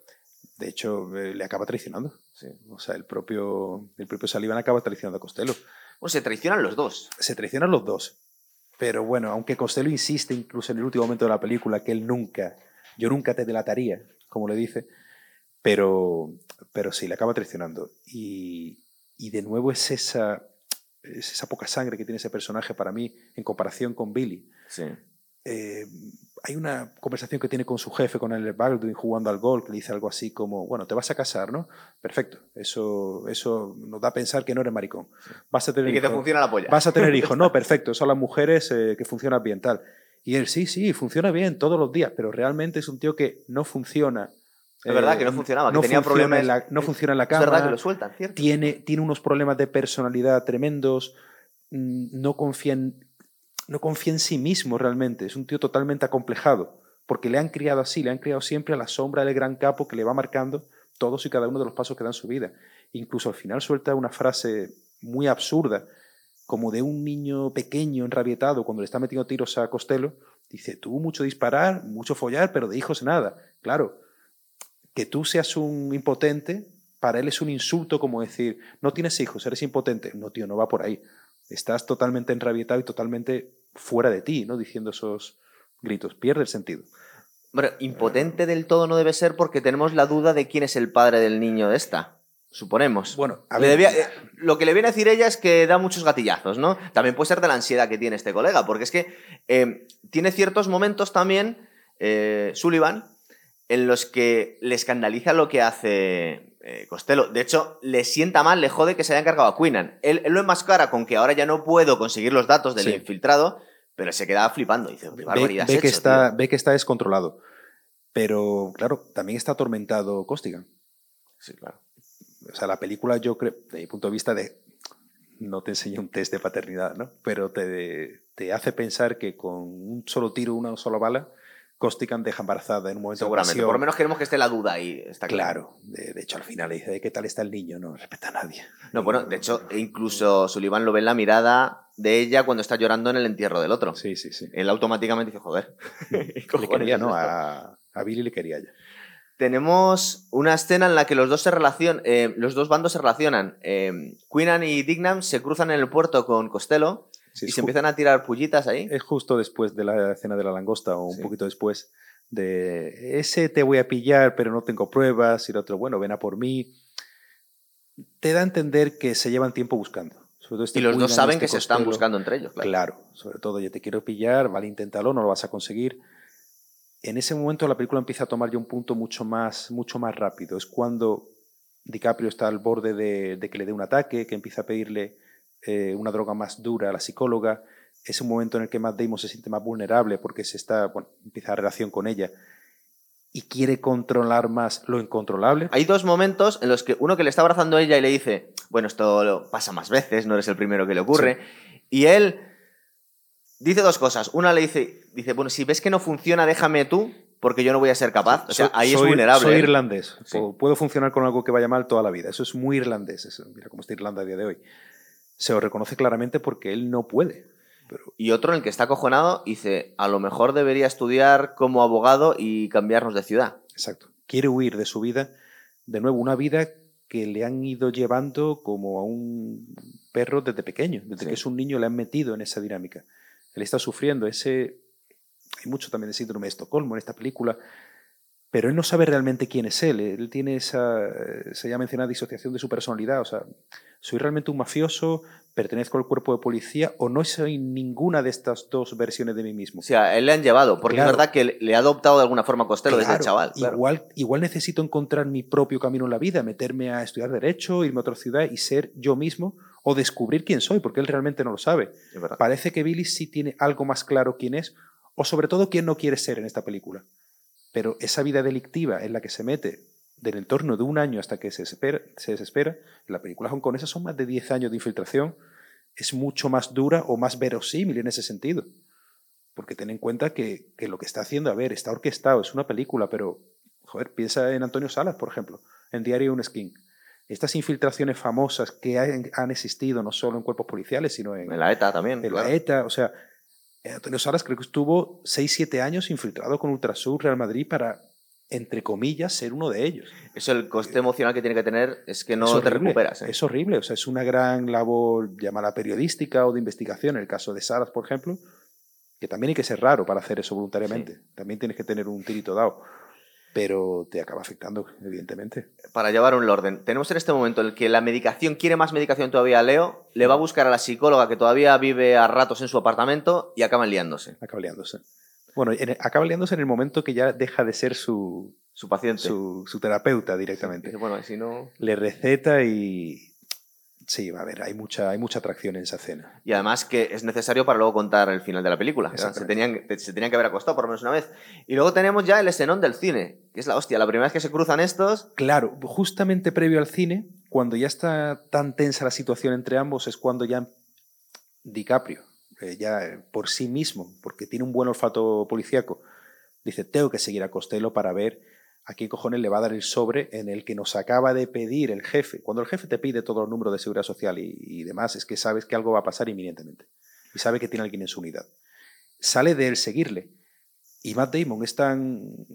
De hecho, le acaba traicionando. O sea, el propio, el propio Sullivan acaba traicionando a Costello. Bueno, se traicionan los dos. Se traicionan los dos. Pero bueno, aunque Costello insiste incluso en el último momento de la película que él nunca, yo nunca te delataría, como le dice, pero, pero sí, le acaba traicionando. Y, y de nuevo es esa, es esa poca sangre que tiene ese personaje para mí en comparación con Billy. Sí. Eh, hay una conversación que tiene con su jefe, con el Baldwin, jugando al golf, que le dice algo así como, bueno, te vas a casar, ¿no? Perfecto, eso, eso nos da a pensar que no eres maricón. Vas a tener y que te funciona la polla. Vas a tener hijos, no, perfecto, son las mujeres eh, que funcionan bien, tal. Y él, sí, sí, funciona bien todos los días, pero realmente es un tío que no funciona. Es verdad que no eh, funcionaba, que tenía problemas. En la, no funciona en la cama. Es verdad que lo sueltan, ¿cierto? Tiene, tiene unos problemas de personalidad tremendos, mm, no confía en no confía en sí mismo realmente, es un tío totalmente acomplejado, porque le han criado así, le han criado siempre a la sombra del gran capo que le va marcando todos y cada uno de los pasos que da en su vida. Incluso al final suelta una frase muy absurda, como de un niño pequeño, enrabietado, cuando le está metiendo tiros a Costello, dice, tú mucho disparar, mucho follar, pero de hijos nada. Claro, que tú seas un impotente, para él es un insulto como decir, no tienes hijos, eres impotente. No, tío, no va por ahí estás totalmente enrabietado y totalmente fuera de ti, ¿no? Diciendo esos gritos. Pierde el sentido. Bueno, impotente del todo no debe ser porque tenemos la duda de quién es el padre del niño de esta. Suponemos. Bueno, a ver, debía- eh, lo que le viene a decir ella es que da muchos gatillazos, ¿no? También puede ser de la ansiedad que tiene este colega, porque es que eh, tiene ciertos momentos también, eh, Sullivan, en los que le escandaliza lo que hace eh, Costello. De hecho, le sienta mal, le jode que se haya encargado a Queenan. Él, él lo enmascara con que ahora ya no puedo conseguir los datos del Sí. infiltrado, pero se queda flipando. Dice, ¿qué ve, barbaridad ve has que hecho, está, tío?". ve que está descontrolado. Pero, claro, también está atormentado Costigan. Sí, claro. O sea, la película, yo creo, desde mi punto de vista, de, no te enseña un test de paternidad, ¿no? Pero te, te hace pensar que con un solo tiro, una sola bala, Costigan deja embarazada en un momento Seguramente. de. Por lo menos queremos que esté la duda ahí. Está claro. De, de hecho al final le dice, ¿qué tal está el niño? No respeta a nadie. No, bueno, de hecho, incluso Sullivan lo ve en la mirada de ella cuando está llorando en el entierro del otro. Sí, sí, sí. Él automáticamente dice, joder. ¿qué Le quería, ¿no? A, a Billy le quería ya. Tenemos una escena en la que los dos se relacionan, eh, los dos bandos se relacionan. Eh, Queenan y Dignam se cruzan en el puerto con Costello Sí, y se empiezan a tirar pullitas ahí. Es justo después de la escena de la langosta o un Sí. poquito después de ese te voy a pillar pero no tengo pruebas y el otro, bueno, ven a por mí. Te da a entender que se llevan tiempo buscando. Sobre todo este y los dos saben este que se están buscando entre ellos. Claro. Claro, sobre todo, yo te quiero pillar, vale, inténtalo, no lo vas a conseguir. En ese momento la película empieza a tomar ya un punto mucho más, mucho más rápido. Es cuando DiCaprio está al borde de, de que le dé un ataque, que empieza a pedirle eh, una droga más dura la psicóloga. Es un momento en el que Matt Damon se siente más vulnerable porque se está, bueno, empieza a relación con ella y quiere controlar más lo incontrolable. Hay dos momentos en los que uno que le está abrazando a ella y le dice, bueno, esto lo pasa más veces, no eres el primero que le ocurre. Y él dice dos cosas. Una le dice, dice, bueno, si ves que no funciona, déjame tú, porque yo no voy a ser capaz. O sea, Soy- ahí es vulnerable. Soy ¿eh? irlandés. Sí. Pu- Puedo funcionar con algo que vaya mal toda la vida. Eso es muy irlandés. Eso, mira cómo está Irlanda a día de hoy. Se lo reconoce claramente porque él no puede. Pero Y otro en el que está acojonado dice, a lo mejor debería estudiar como abogado y cambiarnos de ciudad. Exacto. Quiere huir de su vida. De nuevo, una vida que le han ido llevando como a un perro desde pequeño. Desde Sí. que es un niño le han metido en esa dinámica. Él está sufriendo ese... Hay mucho también de síndrome de Estocolmo en esta película. Pero él no sabe realmente quién es él. Él tiene esa... Se llama mencionada disociación de su personalidad. O sea, ¿soy realmente un mafioso? ¿Pertenezco al cuerpo de policía? ¿O no soy ninguna de estas dos versiones de mí mismo? O sea, él le han llevado, porque Claro. es verdad que le- ha adoptado de alguna forma Costello desde el Claro, chaval. claro. Igual, igual necesito encontrar mi propio camino en la vida, meterme a estudiar Derecho, irme a otra ciudad y ser yo mismo o descubrir quién soy, porque él realmente no lo sabe. Parece que Billy sí tiene algo más claro quién es, o sobre todo quién no quiere ser en esta película. Pero esa vida delictiva en la que se mete del entorno de un año hasta que se, espera, se desespera, en la película hongkonesa son más de 10 años de infiltración, es mucho más dura o más verosímil en ese sentido. Porque ten en cuenta que, que lo que está haciendo, a ver, está orquestado, es una película, pero, joder, piensa en Antonio Salas, por ejemplo, en Diario de un Skin. Estas infiltraciones famosas que han, han existido no solo en cuerpos policiales, sino en, En la ETA también. en claro. la ETA, o sea, Antonio Salas creo que estuvo 6-7 años infiltrado con Ultrasur, Real Madrid, para, entre comillas, ser uno de ellos. Eso el coste emocional que tiene que tener es que no es te horrible, recuperas. ¿eh? Es horrible, o sea, es una gran labor llamada periodística o de investigación, en el caso de Salas, por ejemplo, que también hay que ser raro para hacer eso voluntariamente. También tienes que tener un tirito dado, pero te acaba afectando, evidentemente. Para llevar un orden. Tenemos en este momento el que la medicación quiere más medicación todavía a Leo, le va a buscar a la psicóloga que todavía vive a ratos en su apartamento y acaban liándose. Acaba liándose. Bueno, en acaba liándose en el momento que ya deja de ser su, Su paciente. su, su terapeuta directamente. Bueno, si no. Le receta y... Sí, a ver, hay mucha, hay mucha atracción en esa escena. Y además que es necesario para luego contar el final de la película. Se tenían, se tenían que haber acostado por lo menos una vez. Y luego tenemos ya el escenón del cine, que es la hostia. La primera vez que se cruzan estos, Claro, justamente previo al cine, cuando ya está tan tensa la situación entre ambos, es cuando ya DiCaprio, eh, ya eh, por sí mismo, porque tiene un buen olfato policíaco, dice, tengo que seguir a Costello para ver a quién cojones le va a dar el sobre en el que nos acaba de pedir el jefe. Cuando el jefe te pide todos los números de seguridad social y, y demás, es que sabes que algo va a pasar inminentemente. Y sabe que tiene alguien en su unidad. Sale de él seguirle. Y Matt Damon es tan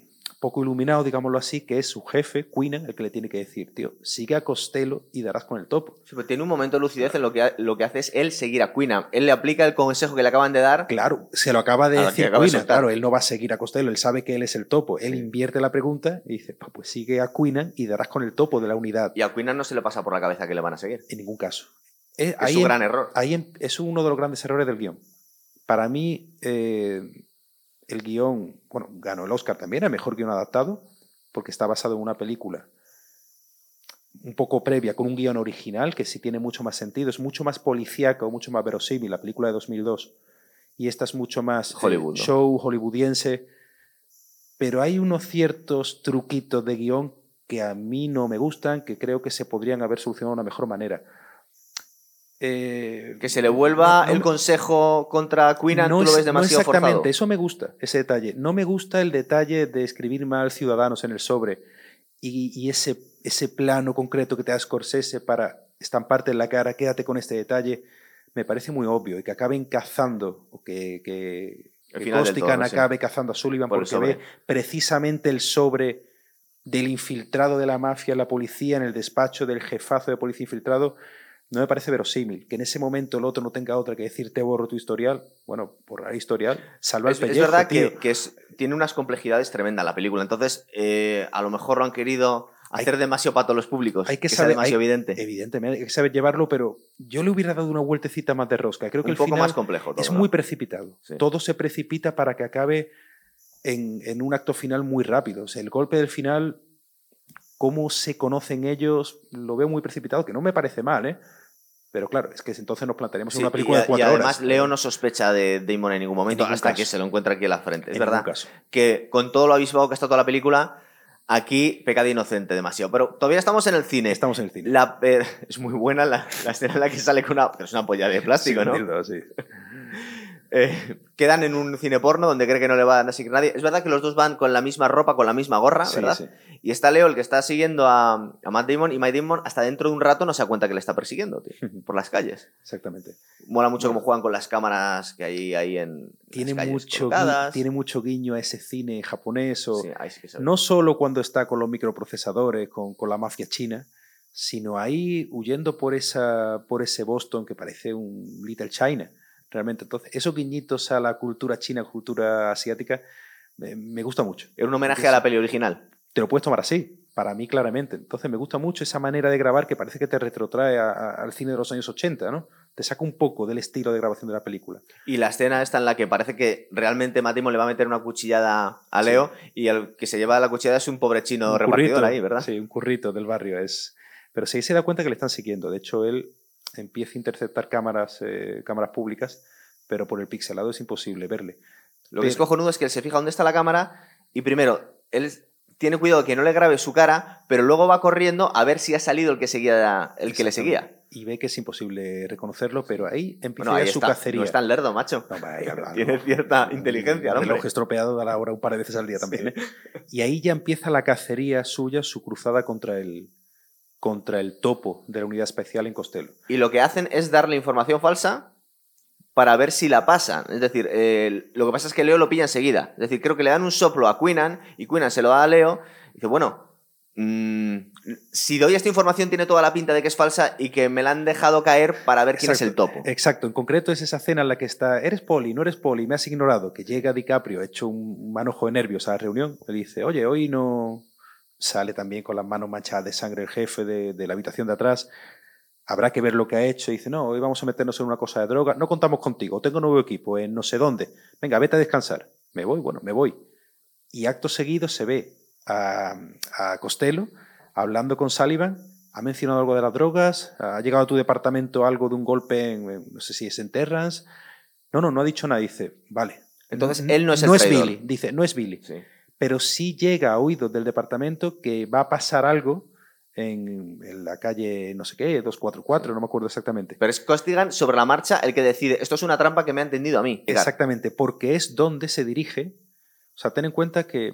poco iluminado, digámoslo así, que es su jefe, Queenan, el que le tiene que decir, tío, sigue a Costello y darás con el topo. Sí, pero tiene un momento de lucidez en lo que, lo que hace es él seguir a Queenan. Él le aplica el consejo que le acaban de dar. Claro, se lo acaba de decir acaba Queenan, claro, él no va a seguir a Costello, él sabe que él es el topo, él Sí. invierte la pregunta y dice, "Pa, pues sigue a Queenan y darás con el topo de la unidad. Y a Queenan no se le pasa por la cabeza que le van a seguir. En ningún caso. Eh, Es ahí em- gran error. ahí es uno de los grandes errores del guion. Para mí, eh, el guion, bueno, ganó el Oscar también, el mejor guion adaptado, porque está basado en una película un poco previa, con un guion original que sí tiene mucho más sentido, es mucho más policíaco, mucho más verosímil, la película de 2002. Y esta es mucho más eh, Hollywood, ¿no? show hollywoodiense. Pero hay unos ciertos truquitos de guion que a mí no me gustan, que creo que se podrían haber solucionado de una mejor manera. Eh, Que se le vuelva no- no el consejo contra Queenan, tú lo es- ves demasiado exactamente, forzado. eso me gusta, ese detalle. No me gusta el detalle de escribir mal ciudadanos en el sobre y, y ese, ese plano concreto que te da Scorsese para estamparte en la cara, quédate con este detalle, me parece muy obvio y que acaben cazando o que, que, sí. acabe cazando a Sullivan Por porque ve precisamente el sobre del infiltrado de la mafia, la policía, en el despacho del jefazo de policía infiltrado, no me parece verosímil. Que en ese momento el otro no tenga otra que decir te borro tu historial. Bueno, borrar historial, salva Es, el es pellejo, verdad tío. que, que es- tiene unas complejidades tremendas la película. Entonces, eh, a lo mejor lo han querido Hay- hacer demasiado pato a los públicos. hay que sea saber- demasiado hay- evidente. Evidentemente, hay que saber llevarlo, pero yo le hubiera dado una vueltecita más de rosca. Creo que Un el poco final más complejo. todo, es ¿no? muy precipitado. Sí. Todo se precipita para que acabe en, en un acto final muy rápido. O sea, el golpe del final, cómo se conocen ellos, lo veo muy precipitado, que no me parece mal, ¿eh? Pero claro, es que entonces nos Sí, en una película de cuatro y además horas. Leo no sospecha de Damon en ningún momento hasta caso. que se lo encuentra aquí en la frente. Es En verdad que con todo lo avispado que está toda la película, aquí peca de inocente demasiado. Pero todavía estamos en el cine. Estamos en el cine. La, eh, es muy buena la, la escena en la que sale con una, es una polla de plástico, Sí, ¿no? sí. Eh, quedan en un cine porno donde cree que no le van a seguir nadie. Es verdad que los dos van con la misma ropa, con la misma gorra, Sí, ¿verdad? sí. Y está Leo, el que está siguiendo a, a Matt Damon, y Matt Damon hasta dentro de un rato no se da cuenta que le está persiguiendo, tío, por las calles. Exactamente. Mola mucho cómo juegan con las cámaras que hay ahí en Tiene las calles mucho, gui- tiene mucho guiño a ese cine japonés o Sí, sí no solo cuando está con los microprocesadores, con, con la mafia china, sino ahí huyendo por, esa, por ese Boston que parece un Little China. Realmente, entonces, esos guiñitos a la cultura china, cultura asiática, me, me gusta mucho. Era un homenaje a la peli original. Te lo puedes tomar así, para mí claramente. Entonces, me gusta mucho esa manera de grabar que parece que te retrotrae a- a- al cine de los años 80, ¿no? Te saca un poco del estilo de grabación de la película. Y la escena esta en la que parece que realmente Matt Damon le va a meter una cuchillada a Sí. Leo y el que se lleva la cuchillada es un pobre chino Un repartidor currito, ahí, ¿verdad? Sí, un currito del barrio. Es... Pero sí se da cuenta que le están siguiendo. De hecho, él empieza a interceptar cámaras, eh, cámaras públicas, pero por el pixelado es imposible verle. Lo que es cojonudo es que él se fija dónde está la cámara y primero, él tiene cuidado de que no le grabe su cara, pero luego va corriendo a ver si ha salido el que seguía el que le seguía. Y ve que es imposible reconocerlo, pero ahí empieza Bueno, ahí su está. cacería. No es tan lerdo, macho. No, ahí hablando. Tiene cierta inteligencia, ¿no? El reloj estropeado da la hora un par de veces al día también. ¿eh? Y ahí ya empieza la cacería suya, su cruzada contra el, contra el topo de la unidad especial en Costello. Y lo que hacen es darle información falsa para ver si la pasan. Es decir, eh, lo que pasa es que Leo lo pilla enseguida. Es decir, creo que le dan un soplo a Queenan y Queenan se lo da a Leo. Y dice, bueno, mm, si doy esta información tiene toda la pinta de que es falsa y que me la han dejado caer para ver quién es el topo. Exacto, en concreto es esa escena en la que está, eres poli, no eres poli, me has ignorado, que llega DiCaprio hecho un manojo de nervios a la reunión, le dice, oye, hoy no sale también con las manos manchadas de sangre el jefe de, de la habitación de atrás, habrá que ver lo que ha hecho, y dice, no, hoy vamos a meternos en una cosa de droga, no contamos contigo, tengo nuevo equipo en no sé dónde, venga, vete a descansar, me voy, bueno, me voy. Y acto seguido se ve a, a Costello hablando con Sullivan, ha mencionado algo de las drogas, ha llegado a tu departamento algo de un golpe, en, no sé si es en Terrance. No, no, no ha dicho nada, dice, vale. Entonces, él no es el No es. Billy, dice, no es Billy. Sí. Pero sí llega a oídos del departamento que va a pasar algo en, en la calle, no sé qué, 244, no me acuerdo exactamente. Pero es Costigan sobre la marcha el que decide, esto es una trampa que me ha entendido a mí. Edgar". Exactamente, porque es donde se dirige. O sea, ten en cuenta que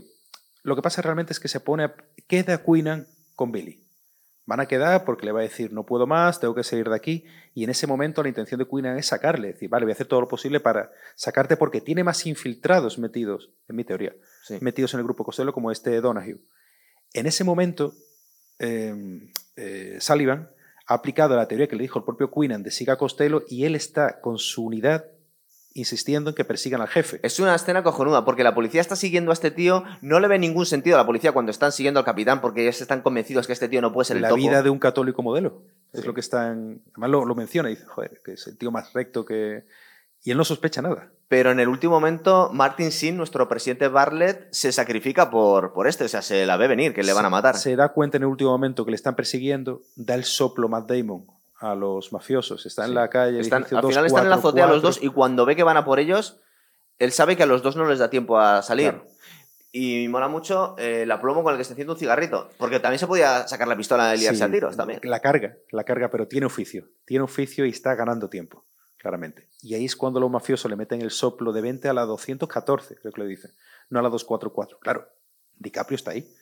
lo que pasa realmente es que se pone, a- queda Queenan con Billy. Van a quedar porque le va a decir, no puedo más, tengo que salir de aquí. Y en ese momento la intención de Queenan es sacarle, decir, vale, voy a hacer todo lo posible para sacarte porque tiene más infiltrados metidos, en mi teoría, metidos en el grupo Costello como este Donahue. En ese momento, em, eh, Sullivan ha aplicado la teoría que le dijo el propio Queenan de siga Costello y él está con su unidad insistiendo en que persigan al jefe. Es una escena cojonuda, porque la policía está siguiendo a este tío, no le ve ningún sentido a la policía cuando están siguiendo al capitán, porque ellos están convencidos que este tío no puede ser el La vida de un católico modelo. Es lo que está en... Además lo, lo menciona y dice, joder, que es el tío más recto que... Y él no sospecha nada. Pero en el último momento, Martin Sin, nuestro presidente Bartlett, se sacrifica por, por este, o sea, se la ve venir, que le van a matar. Se da cuenta en el último momento que le están persiguiendo, da el soplo Matt Damon a los mafiosos. Está en la calle. al final están en la azotea los dos y cuando ve que van a por ellos, él sabe que a los dos no les da tiempo a salir. Y mola mucho eh, el aplomo con el que está haciendo un cigarrito. Porque también se podía sacar la pistola y liarse a tiros también. La carga, la carga, pero tiene oficio. Tiene oficio y está ganando tiempo, claramente. Y ahí es cuando los mafiosos le meten el soplo de 20 a la 214, creo que le dicen. No a la 244. Claro, DiCaprio está ahí.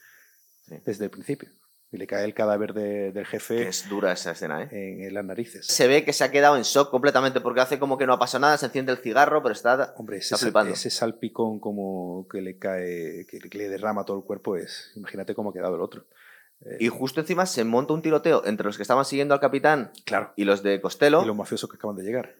Desde el principio y le cae el cadáver del jefe. es dura esa escena, ¿eh? En, las narices. Se ve que se ha quedado en shock completamente porque hace como que no ha pasado nada, se enciende el cigarro, pero está, Hombre, ese, flipando. ese salpicón como que le cae, que le derrama todo el cuerpo, es. Imagínate cómo ha quedado el otro. y justo encima se monta un tiroteo entre los que estaban siguiendo al capitán claro. y los de Costello. Y los mafiosos que acaban de llegar.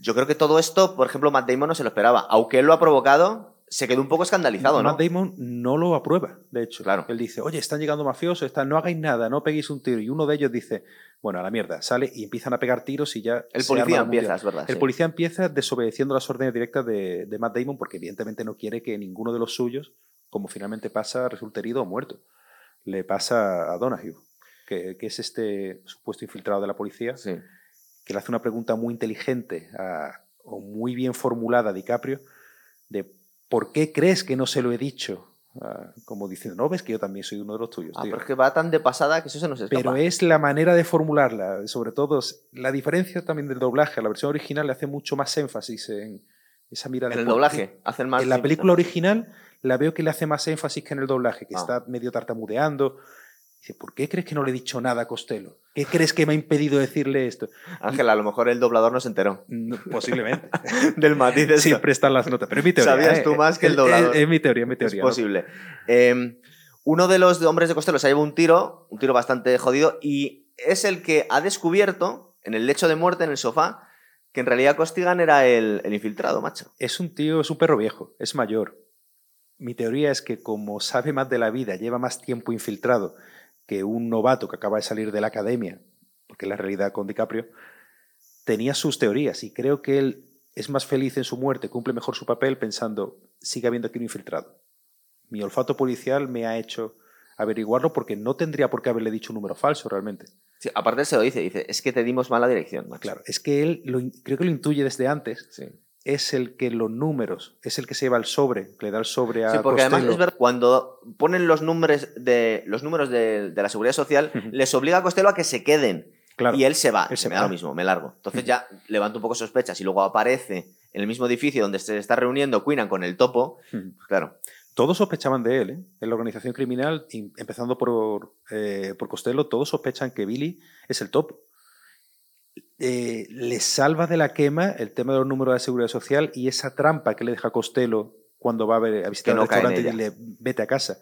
Yo creo que todo esto, por ejemplo, Matt Damon no se lo esperaba. Aunque él lo ha provocado, se quedó un poco escandalizado, ¿no? Matt Damon no lo aprueba, de hecho. Claro. Él dice, oye, están llegando mafiosos, están, no hagáis nada, no peguéis un tiro. Y uno de ellos dice, bueno, a la mierda, sale y empiezan a pegar tiros y ya... El policía empieza, es verdad. El policía empieza desobedeciendo las órdenes directas de, Matt Damon porque evidentemente no quiere que ninguno de los suyos, como finalmente pasa, resulte herido o muerto. Le pasa a Donahue, que, es este supuesto infiltrado de la policía, que le hace una pregunta muy inteligente o muy bien formulada a DiCaprio de ¿por qué crees que no se lo he dicho? Ah, como diciendo, no ves que yo también soy uno de los tuyos. Ah, pero es que va tan de pasada que eso se nos escapa. Pero es la manera de formularla, sobre todo la diferencia también del doblaje. La versión original le hace mucho más énfasis en esa mirada. En el doblaje, hacen más. En la película original la veo que le hace más énfasis que en el doblaje, que ah. está medio tartamudeando, Dice, ¿por qué crees que no le he dicho nada a Costello? ¿Qué crees que me ha impedido decirle esto? Ángel, a lo mejor el doblador no se enteró. posiblemente. Del matiz de Siempre están las notas. Pero es mi teoría. Sabías ¿eh? tú más que el doblador. Es, mi teoría, es mi teoría. Es posible. Em, uno de los hombres de Costello se ha llevado un tiro, un tiro bastante jodido, y es el que ha descubierto en el lecho de muerte, en el sofá, que en realidad Costigan era el, el infiltrado, macho. Es un tío, es un perro viejo, es mayor. Mi teoría es que como sabe más de la vida, lleva más tiempo infiltrado que un novato que acaba de salir de la academia, porque la realidad con DiCaprio, tenía sus teorías y creo que él es más feliz en su muerte, cumple mejor su papel pensando, sigue habiendo aquí un infiltrado. Mi olfato policial me ha hecho averiguarlo porque no tendría por qué haberle dicho un número falso realmente. Sí, aparte se lo dice, dice, es que te dimos mala dirección. Claro, es que él lo, creo que lo intuye desde antes. Sí es el que los números, es el que se lleva el sobre, que le da el sobre a. Sí, porque además es verdad, cuando ponen los números de, los números de, la seguridad social, les obliga a Costello a que se queden. Y él se va, se me da lo mismo, me largo. Entonces ya levanta un poco sospechas y luego aparece en el mismo edificio donde se está reuniendo Queenan con el topo. Pues claro. Todos sospechaban de él, ¿eh? En la organización criminal, empezando por, eh, por Costello, todos sospechan que Billy es el topo. Eh, le salva de la quema el tema de los números de seguridad social y esa trampa que le deja Costello cuando va a, ver, a visitar el restaurante y le vete a casa.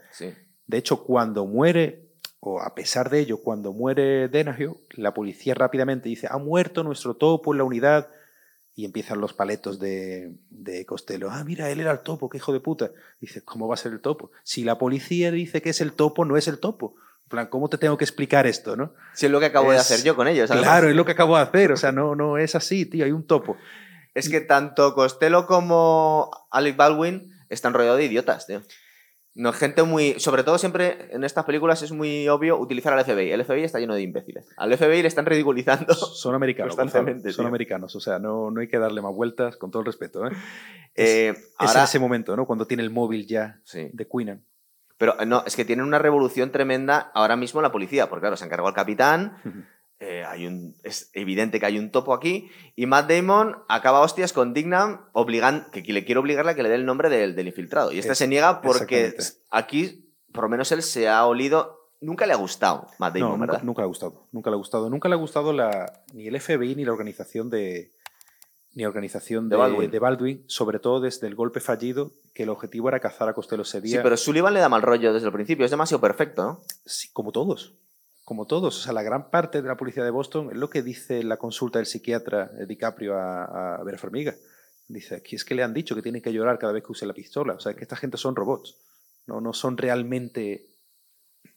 De hecho, cuando muere, o a pesar de ello, cuando muere Denahue, la policía rápidamente dice, ha muerto nuestro topo en la unidad, y empiezan los paletos de, de Costello. Ah, mira, él era el topo, qué hijo de puta. Dice, ¿cómo va a ser el topo? Si la policía dice que es el topo, no es el topo plan, ¿cómo te tengo que explicar esto, no? Si es lo que acabo de hacer yo con ellos. Claro, es lo que acabo de hacer. O sea, no, no es así, tío, hay un topo. Es que tanto Costello como Alec Baldwin están rodeados de idiotas, tío. No, gente muy. Sobre todo, siempre en estas películas es muy obvio utilizar al FBI. El FBI está lleno de imbéciles. Al FBI le están ridiculizando. Son americanos. Constantemente. Son americanos. O sea, no, no hay que darle más vueltas, con todo el respeto. ¿eh? eh es, en ese momento, ¿no? Cuando tiene el móvil ya de Queenan. Pero no, es que tienen una revolución tremenda ahora mismo la policía, porque claro, se encargó el capitán, eh, hay un, es evidente que hay un topo aquí, y Matt Damon acaba hostias con Dignam, obligan, que le quiere obligarle a que le dé el nombre del, infiltrado. Y este se niega porque aquí, por lo menos él se ha olido nunca le ha gustado Matt Damon, no, nunca, ¿verdad? nunca le ha gustado. Nunca le ha gustado. Nunca le ha gustado la, ni el FBI ni la organización de ni organización De de, Baldwin. de Baldwin, sobre todo desde el golpe fallido, que el objetivo era cazar a Costello ese Sí, día. pero Sullivan le da mal rollo desde el principio, es demasiado perfecto, ¿no? Sí, como todos. Como todos. O sea, la gran parte de la policía de Boston es lo que dice la consulta del psiquiatra eh, DiCaprio a, a Vera Farmiga. Dice, aquí es que le han dicho que tiene que llorar cada vez que use la pistola. O sea, que esta gente son robots. No, no son realmente.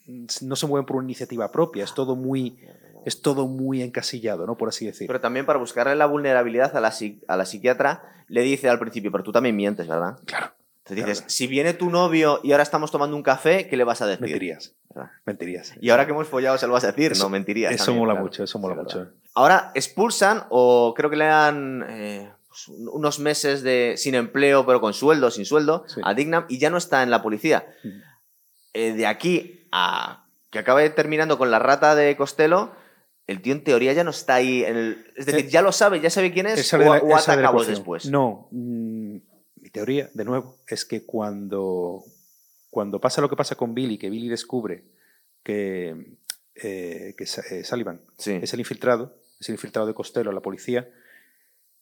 No se mueven por una iniciativa propia. Es todo muy. Es todo muy encasillado, ¿no? Por así decir. Pero también para buscarle la vulnerabilidad a la, a la psiquiatra, le dice al principio, pero tú también mientes, ¿verdad? claro. Te dices, Claro. si viene tu novio y ahora estamos tomando un café, ¿qué le vas a decir? Mentirías. ¿Verdad? Mentirías. Y ahora que hemos follado, se lo vas a decir, Eso- no mentirías. Eso también, mola claro. mucho, eso mola Sí, mucho. verdad. Ahora expulsan, o creo que le dan eh, pues, un- unos meses de sin empleo, pero con sueldo, sin sueldo, Sí. a Dignam y ya no está en la policía. Mm. Eh, de aquí a que acabe terminando con la rata de Costello, el tío en teoría ya no está ahí. en el- es decir, Eh, ya lo sabe, ya sabe quién es, o, la- o ata cabos después. No, mm, mi teoría, de nuevo, es que cuando, cuando pasa lo que pasa con Billy, que Billy descubre que, eh, que eh, Sullivan Sí. es el infiltrado, es el infiltrado de Costello, la policía,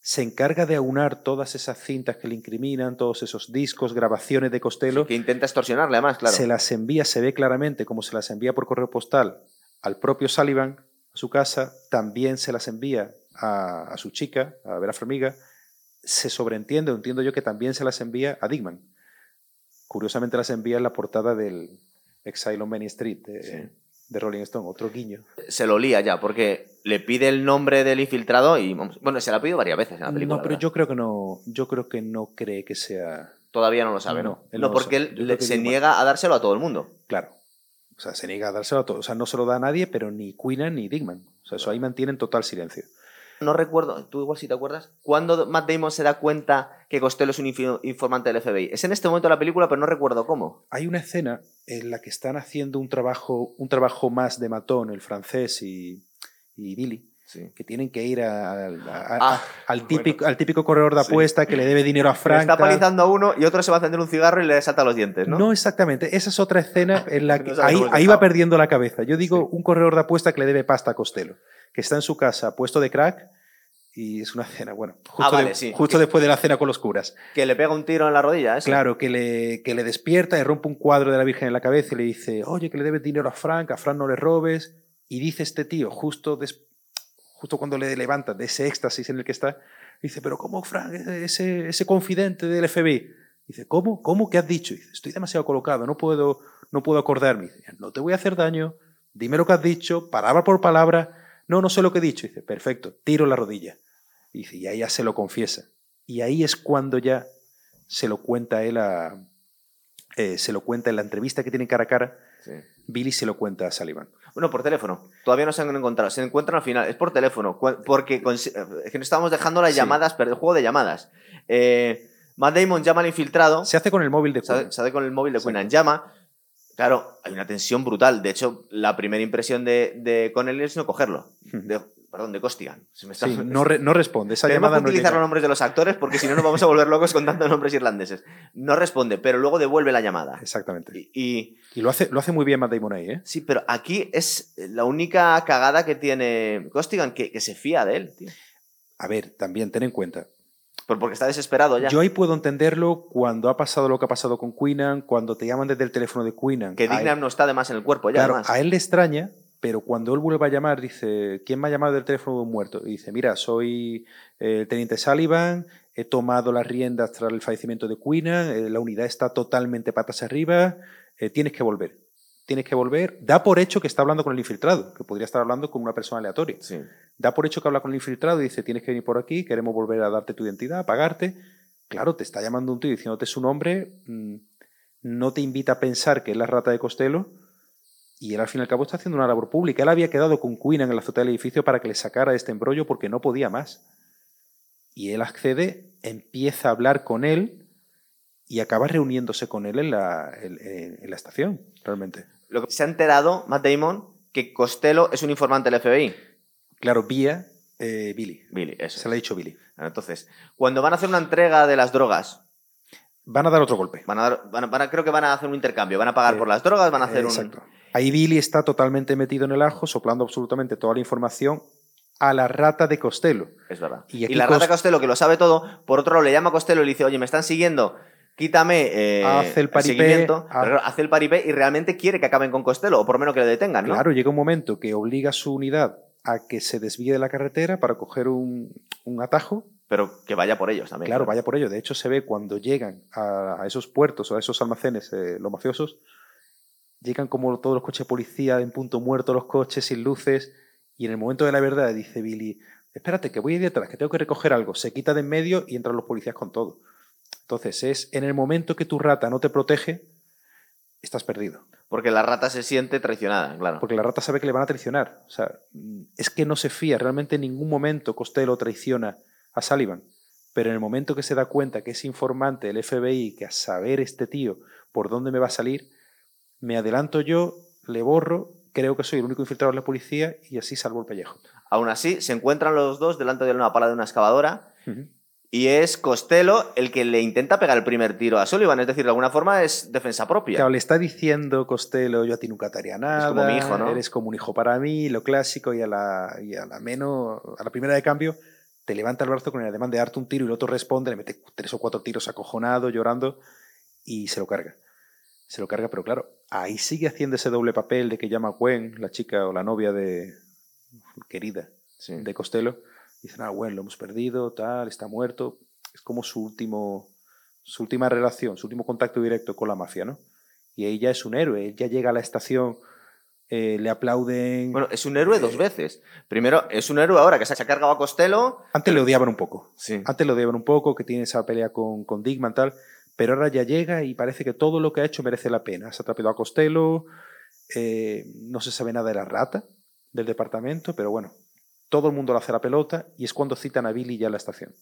se encarga de aunar todas esas cintas que le incriminan, todos esos discos, grabaciones de Costello, Que intenta extorsionarle, además, claro. se las envía, se ve claramente cómo se las envía por correo postal al propio Sullivan, a su casa, también se las envía a, a su chica, a Vera Farmiga, se sobreentiende, o entiendo yo que también se las envía a Dickman. Curiosamente las envía en la portada del Exile on Main Street de, Sí. De Rolling Stone, otro guiño. Se lo lía ya, porque le pide el nombre del infiltrado y, bueno, se lo ha pedido varias veces en la película. no, pero yo creo que no, yo creo que no cree que sea Todavía no lo sabe, ¿no? No, lo porque sabe. él le- se niega a dárselo a todo el mundo. Claro. O sea, se niega a dárselo a todos. O sea, no se lo da a nadie, pero ni Queenan ni Dickman. O sea, eso ahí mantienen total silencio. No recuerdo, tú igual si te acuerdas, cuando Matt Damon se da cuenta que Costello es un informante del FBI. Es en este momento de la película, pero no recuerdo cómo. Hay una escena en la que están haciendo un trabajo, un trabajo más de matón, el francés y, y Billy, Sí. que tienen que ir a- a- a- Ah, al, típico, al típico corredor de Sí. apuesta que le debe dinero a Frank. está palizando a uno y otro se va a encender un cigarro y le salta los dientes, ¿no? ¿no? exactamente. Esa es otra escena en la No que sabes ahí, ahí va perdiendo la cabeza. Yo digo Sí. un corredor de apuesta que le debe pasta a Costello, que está en su casa puesto de crack y es una cena, bueno, justo, Ah, vale, de- sí. justo después de la cena con los curas. Que le pega un tiro en la rodilla, ¿eso? Claro, que le, que le despierta y rompe un cuadro de la Virgen en la cabeza y le dice, oye, que le debes dinero a Frank, a Frank no le robes. Y dice este tío, justo, des- justo cuando le levanta de ese éxtasis en el que está, dice, pero ¿cómo Frank, ese, ese confidente del FBI? Dice, ¿cómo? ¿Cómo? ¿Qué has dicho? Dice, estoy demasiado colocado, no puedo, no puedo acordarme. Dice, no te voy a hacer daño, dime lo que has dicho, palabra por palabra. No, no sé lo que he dicho. Dice, perfecto, tiro la rodilla. Dice, y ahí ya se lo confiesa. Y ahí es cuando ya se lo cuenta él a. eh, se lo cuenta en la entrevista que tienen cara a cara. Sí. Billy se lo cuenta a Sullivan. Bueno, por teléfono. Todavía no se han encontrado. Se encuentran al final. Es por teléfono. Porque consi- es que no estábamos dejando las Sí. llamadas, pero el juego de llamadas. Eh, Matt Damon llama al infiltrado. Se hace con el móvil de Sale, Queen. sale con el móvil de. Queenan. Llama. Claro, hay una tensión brutal. De hecho, la primera impresión de, de Connelly es no cogerlo. De, perdón, de Costigan. Se me está- Sí, no, re- no responde. Esa Tenemos llamada que no utilizar los nombres de los actores porque si no nos vamos a volver locos contando nombres irlandeses. No responde, pero luego devuelve la llamada. Exactamente. Y, y- Y lo hace, lo hace muy bien Matt Damon ahí, ¿eh? sí, pero aquí es la única cagada que tiene Costigan, que, que se fía de él, tío. A ver, también ten en cuenta. Por- Porque está desesperado ya. Yo ahí puedo entenderlo cuando ha pasado lo que ha pasado con Queenan, cuando te llaman desde el teléfono de Queenan. que Dignam no está además en el cuerpo ya. Claro, además. a él le extraña, pero cuando él vuelve a llamar, dice, ¿quién me ha llamado del teléfono de un muerto? Y dice, mira, soy eh, el teniente Sullivan, he tomado las riendas tras el fallecimiento de Queenan, eh, la unidad está totalmente patas arriba, eh, tienes que volver. Tienes que volver. Da por hecho que está hablando con el infiltrado, que podría estar hablando con una persona aleatoria. Sí. Da por hecho que habla con el infiltrado y dice, tienes que venir por aquí, queremos volver a darte tu identidad, pagarte. Claro, te está llamando un tío diciéndote su nombre, mm, no te invita a pensar que es la rata de Costello y él al fin y al cabo está haciendo una labor pública. Él había quedado con Queen en el azotea del edificio para que le sacara este embrollo porque no podía más. Y él accede, empieza a hablar con él y acaba reuniéndose con él en la, en- en la estación, realmente. Lo que se ha enterado Matt Damon que Costello es un informante del FBI. Claro, vía eh, Billy. Billy, eso. Se le ha dicho Billy. Entonces, cuando van a hacer una entrega de las drogas, Van a dar otro golpe. van a dar, van a- van a- creo que van a hacer un intercambio, van a pagar Eh, por las drogas, van a hacer un... Exacto. Ahí Billy está totalmente metido en el ajo, soplando absolutamente toda la información a la rata de Costello. Es verdad. Y Y, la rata Cos- Costello, que lo sabe todo, por otro lado le llama a Costello y le dice, oye, me están siguiendo, quítame eh, Hace el paripé, seguimiento. hace el paripé y realmente quiere que acaben con Costello, o por lo menos que le detengan, ¿no? Claro, llega un momento que obliga a su unidad a que se desvíe de la carretera para coger un, un atajo. Pero que vaya por ellos también. Claro, vaya por ello. De hecho, se ve cuando llegan a, a esos puertos o a esos almacenes eh, los mafiosos, llegan como todos los coches de policía en punto muerto, los coches sin luces, y en el momento de la verdad dice Billy, espérate, que voy a ir detrás, que tengo que recoger algo. Se quita de en medio y entran los policías con todo. Entonces, es en el momento que tu rata no te protege, estás perdido. Porque la rata se siente traicionada, claro. Porque la rata sabe que le van a traicionar. O sea, es que no se fía. Realmente en ningún momento Costello traiciona a Sullivan. Pero en el momento que se da cuenta que es informante del FBI, que a saber este tío por dónde me va a salir, me adelanto yo, le borro, creo que soy el único infiltrado de la policía y así salvo el pellejo. Aún así, se encuentran los dos delante de una pala de una excavadora. Y es Costello el que le intenta pegar el primer tiro a Sullivan. Es decir, de alguna forma es defensa propia. Claro, le está diciendo Costello, yo a ti nunca te haría nada, como mi hijo, ¿no? eres como un hijo para mí, lo clásico, y a la, y a la menos, a la primera de cambio, te levanta el brazo con el ademán de darte un tiro y el otro responde, le mete tres o cuatro tiros acojonado, llorando, y se lo carga. Se lo carga, pero claro, ahí sigue haciendo ese doble papel de que llama a Gwen, la chica o la novia de querida Sí. de Costello. Dicen, ah, Gwen, lo hemos perdido, tal, está muerto. Es como su último, su última relación, su último contacto directo con la mafia, ¿no? Y ella es un héroe, ella llega a la estación, eh, le aplauden. Bueno, es un héroe dos Eh, veces. Primero, es un héroe ahora que se ha cargado a Costello. Antes le odiaban un poco. Sí. Antes lo odiaban un poco, que tiene esa pelea con, con Dickman, tal. Pero ahora ya llega y parece que todo lo que ha hecho merece la pena. Se ha atrapado a Costello, eh, no se sabe nada de la rata del departamento, pero bueno, todo el mundo le hace la pelota y es cuando citan a Billy ya en la estación.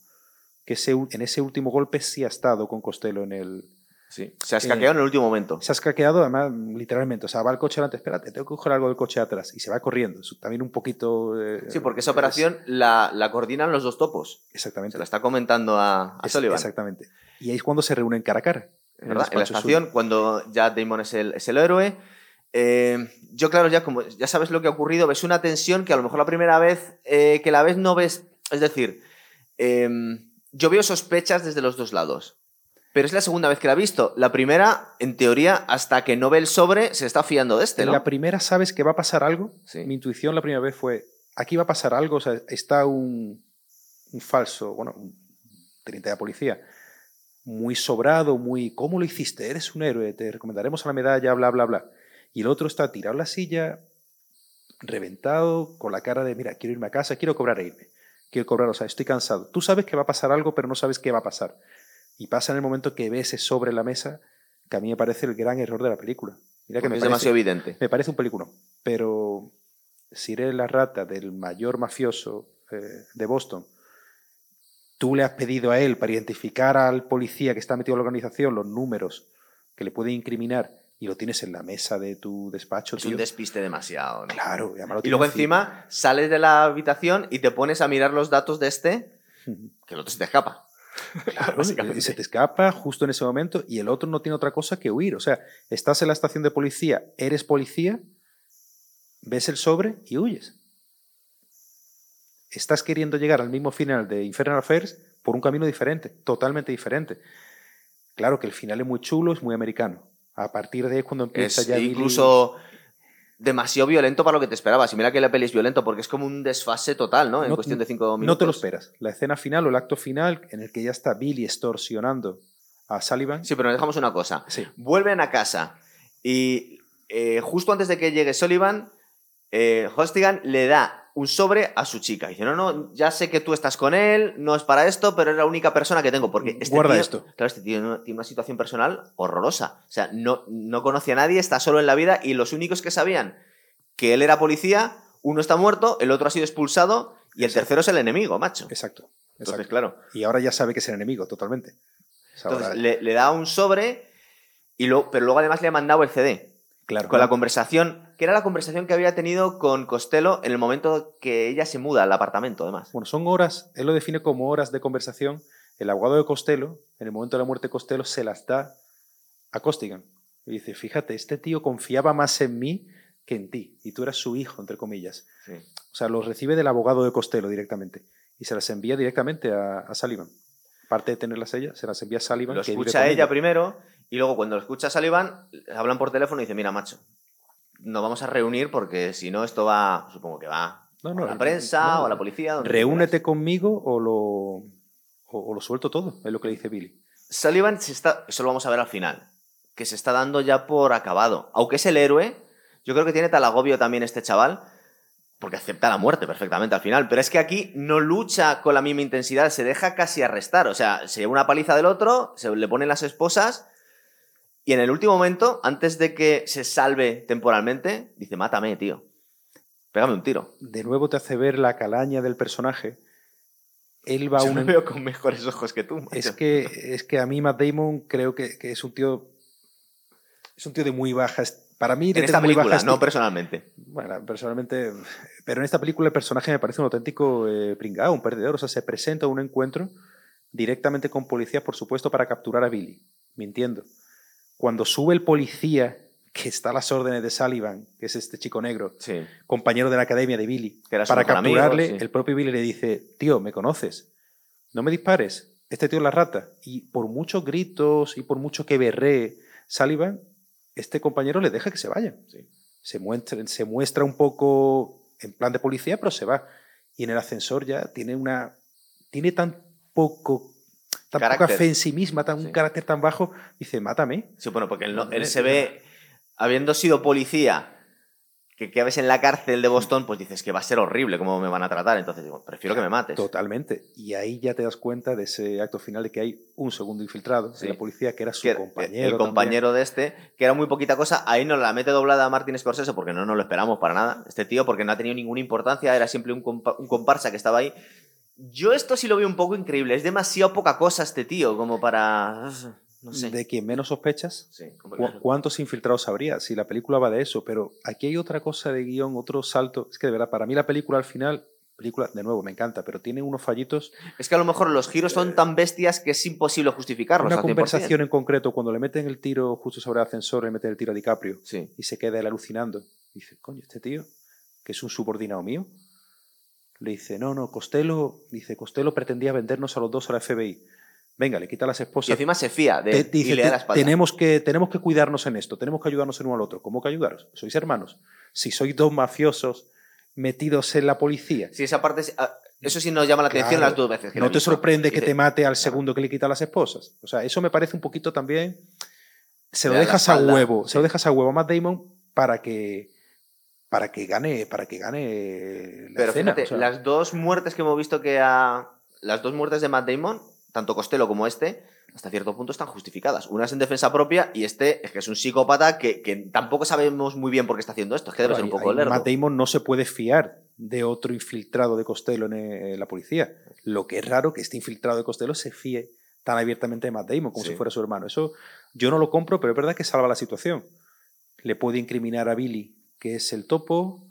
Que ese en ese último golpe sí ha estado con Costello en el... Sí. Se ha escaqueado en el último momento. Se ha escaqueado, además, literalmente. O sea, va al coche delante, espérate, tengo que coger algo del coche atrás. Y se va corriendo. Eso También un poquito... eh, Sí, porque esa es- operación la, la coordinan los dos topos. Exactamente. Se la está comentando a, a Es- Sullivan. Exactamente. Y ahí es cuando se reúnen cara a cara. en el ¿verdad? En la estación, cuando ya Damon es el, es el héroe. Eh, yo, claro, ya como ya sabes lo que ha ocurrido, ves una tensión que a lo mejor la primera vez eh, que la ves no ves. Es decir, eh, yo veo sospechas desde los dos lados. Pero es la segunda vez que la he visto. La primera, en teoría, hasta que no ve el sobre, se está fiando de este, En ¿no? la primera sabes que va a pasar algo. Sí. Mi intuición la primera vez fue, aquí va a pasar algo, o sea, está un, un falso, bueno, un teniente de policía, muy sobrado, muy, ¿cómo lo hiciste? Eres un héroe, te recomendaremos a la medalla, bla, bla, bla. Y el otro está tirado en la silla, reventado, con la cara de, mira, quiero irme a casa, quiero cobrar e irme. Quiero cobrar, o sea, estoy cansado. Tú sabes que va a pasar algo, pero no sabes qué va a pasar. Y pasa en el momento que ves ese sobre la mesa, que a mí me parece el gran error de la película. Mira que Porque me es parece- demasiado evidente. me parece un película, pero si eres la rata del mayor mafioso eh, de Boston, tú le has pedido a él para identificar al policía que está metido en la organización los números que le pueden incriminar y lo tienes en la mesa de tu despacho, Es tío. un despiste demasiado. ¿no? Claro, y, lo Y luego encima sales de la habitación y te pones a mirar los datos de este, que el otro se te escapa. Claro, se te escapa justo en ese momento y el otro no tiene otra cosa que huir. O sea, estás en la estación de policía, eres policía, ves el sobre y huyes. Estás queriendo llegar al mismo final de Infernal Affairs por un camino diferente, totalmente diferente. Claro que el final es muy chulo, es muy americano. A partir de cuando empieza Es ya incluso demasiado violento para lo que te esperabas. Y mira que la peli es violento porque es como un desfase total, ¿no? En No- cuestión de cinco minutos. No te lo esperas. La escena final o el acto final en el que ya está Billy extorsionando a Sullivan. Sí, pero dejamos una cosa. Sí. Vuelven a casa y eh, justo antes de que llegue Sullivan, eh, Hostigan le da un sobre a su chica. Dice, no, no, ya sé que tú estás con él, no es para esto, pero es la única persona que tengo. Porque este Guarda tío- esto. Claro, este tío tiene una situación personal horrorosa. O sea, no, no conoce a nadie, está solo en la vida y los únicos que sabían que él era policía, uno está muerto, el otro ha sido expulsado y el Exacto. tercero es el enemigo, macho. Exacto. Entonces, exacto. claro. Y ahora ya sabe que es el enemigo, totalmente. O sea, Entonces, ahora- le, le da un sobre, y luego, pero luego además le ha mandado el CD. claro, Con ¿no? la conversación, que era la conversación que había tenido con Costello en el momento que ella se muda al apartamento, además. Bueno, son horas, él lo define como horas de conversación. El abogado de Costello, en el momento de la muerte de Costello, se las da a Costigan. Y dice, fíjate, este tío confiaba más en mí que en ti, y tú eras su hijo, entre comillas. Sí. O sea, los recibe del abogado de Costello directamente y se las envía directamente a, a Sullivan. Aparte de tenerlas ella, se las envía a Sullivan. Lo que escucha con ella primero y luego cuando lo escucha Sullivan, hablan por teléfono y dice, mira, macho, nos vamos a reunir porque si no esto va, supongo que va No, a no, la prensa no, o a la policía. donde Reúnete quieras". conmigo o lo, o, o lo suelto todo, es lo que le dice Billy. Sullivan se está, eso lo vamos a ver al final, que se está dando ya por acabado. Aunque es el héroe, yo creo que tiene tal agobio también este chaval, porque acepta la muerte perfectamente al final. Pero es que aquí no lucha con la misma intensidad, se deja casi arrestar. O sea, se lleva una paliza del otro, se le ponen las esposas. Y en el último momento, antes de que se salve temporalmente, dice, mátame, tío. Pégame un tiro. De nuevo te hace ver la calaña del personaje. Él va a Yo un... me veo con mejores ojos que tú. Es que, es que a mí Matt Damon creo que, que es un tío... Es un tío de muy baja... Para mí, de En esta baja película, no personalmente. Bueno, personalmente... Pero en esta película el personaje me parece un auténtico eh, pringao, un perdedor. O sea, se presenta a un encuentro directamente con policías, por supuesto, para capturar a Billy. Mintiendo. Cuando sube el policía que está a las órdenes de Sullivan, que es este chico negro, Sí. compañero de la academia de Billy, Que para amigo, capturarle, sí. el propio Billy le dice, tío, ¿me conoces? No me dispares, este tío es la rata. Y por muchos gritos y por mucho que berree Sullivan, este compañero le deja que se vaya. Sí. Se, muestra, se muestra un poco en plan de policía, pero se va. Y en el ascensor ya tiene una... Tiene tan poco... Tan poca Carácter. fe en sí misma, tan, Sí. un carácter tan bajo, dice, mátame. Sí, bueno, porque él, no- Madre él se ve, habiendo sido policía, que, que ves en la cárcel de Boston, pues dices que va a ser horrible cómo me van a tratar. Entonces digo, prefiero que me mates. Totalmente. Y ahí ya te das cuenta de ese acto final de que hay un segundo infiltrado Sí. de la policía que era su Que compañero. el compañero de este, que era muy poquita cosa, ahí nos la mete doblada a Martin Scorsese porque no nos lo esperamos para nada. Este tío, porque no ha tenido ninguna importancia, era siempre un, compa- un comparsa que estaba ahí. Yo esto sí lo veo un poco increíble. Es demasiado poca cosa este tío como para. No sé. De quien menos sospechas, Sí, como- ¿cu- ¿cuántos infiltrados habría? Si la película va de eso, pero aquí hay otra cosa de guion, otro salto. Es que de verdad, para mí la película al final, película, de nuevo, me encanta, pero tiene unos fallitos. Es que a lo mejor los giros son tan bestias que es imposible justificarlos. Una al 100%. conversación en concreto, cuando le meten el tiro justo sobre el ascensor, le meten el tiro a DiCaprio Sí. y se queda él alucinando. Dice, coño, este tío, que es un subordinado mío, le dice, no, no, Costello, dice, Costello pretendía vendernos a los dos a la FBI. Venga, le quita las Y esposas. encima se fía de Te- él y dice, le da "Te- la espalda. tenemos, que, tenemos que cuidarnos en esto, tenemos que ayudarnos el uno al otro. ¿Cómo que ayudaros? Sois hermanos. Si sois dos mafiosos metidos en la policía, Sí, esa parte, ah, eso sí nos llama la atención las dos veces. que no te sorprende que Dice, te mate al segundo que le quita las esposas. O sea, eso me parece un poquito también. Se lo dejas a huevo, se lo dejas a huevo a Matt Damon para que para que gane, para que gane la Pero escena. fíjate, o sea, las dos muertes que hemos visto que ha... Las dos muertes de Matt Damon, tanto Costello como este, hasta cierto punto están justificadas. Una es en defensa propia y este es que es un psicópata que, que tampoco sabemos muy bien por qué está haciendo esto. Es que debe ser un ahí- poco lerdo. Matt Damon no se puede fiar de otro infiltrado de Costello en, eh, la policía. Lo que es raro que este infiltrado de Costello se fíe tan abiertamente de Matt Damon como Sí. si fuera su hermano. Eso yo no lo compro, pero es verdad que salva la situación. Le puede incriminar a Billy, que es el topo.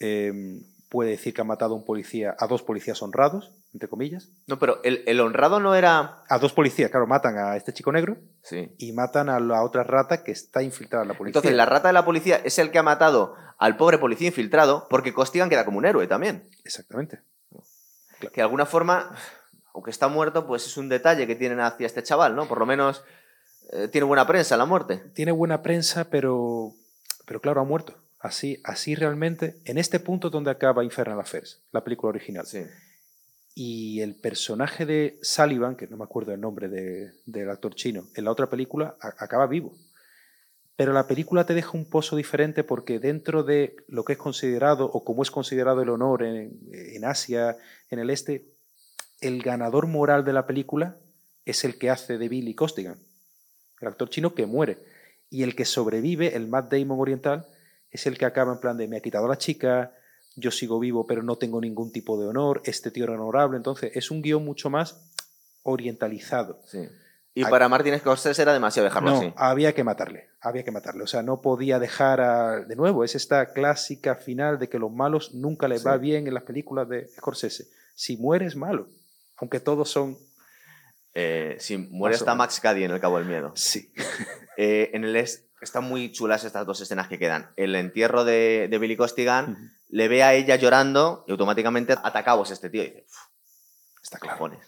eh, puede decir que ha matado a un policía, a dos policías honrados, entre comillas. No, pero el, el honrado no era... A dos policías, claro, matan a este chico negro Sí. y matan a la otra rata que está infiltrada en la policía. Entonces, la rata de la policía es el que ha matado al pobre policía infiltrado porque Costigan queda como un héroe también. Exactamente. Que de alguna forma, aunque está muerto, pues es un detalle que tienen hacia este chaval, ¿no? Por lo menos eh, tiene buena prensa la muerte. tiene buena prensa, pero, pero claro, ha muerto. Así, así realmente, en este punto donde acaba Infernal Affairs, la película original. Sí. Y el personaje de Sullivan, que no me acuerdo el nombre de- del actor chino, en la otra película a- acaba vivo. Pero la película te deja un pozo diferente porque dentro de lo que es considerado o como es considerado el honor en, en Asia, en el este, el ganador moral de la película es el que hace de Billy Costigan, el actor chino que muere. Y el que sobrevive, el Matt Damon oriental, es el que acaba en plan de me ha quitado a la chica, yo sigo vivo pero no tengo ningún tipo de honor, este tío era honorable. Entonces es un guion mucho más orientalizado. sí. Y para Martin Scorsese era demasiado dejarlo No, así. había que matarle, había que matarle. O sea, no podía dejar a... De nuevo, es esta clásica final de que los malos nunca les Sí. va bien en las películas de Scorsese. Si mueres, malo. Aunque todos son... Eh, sí, muere Más menos. Max Cady en El Cabo del Miedo. Sí. Eh, en el es, están muy chulas estas dos escenas que quedan. El entierro de, de Billy Costigan le ve a ella llorando y automáticamente atacaos este tío. Y dice, "Uf, Está claro. cojones.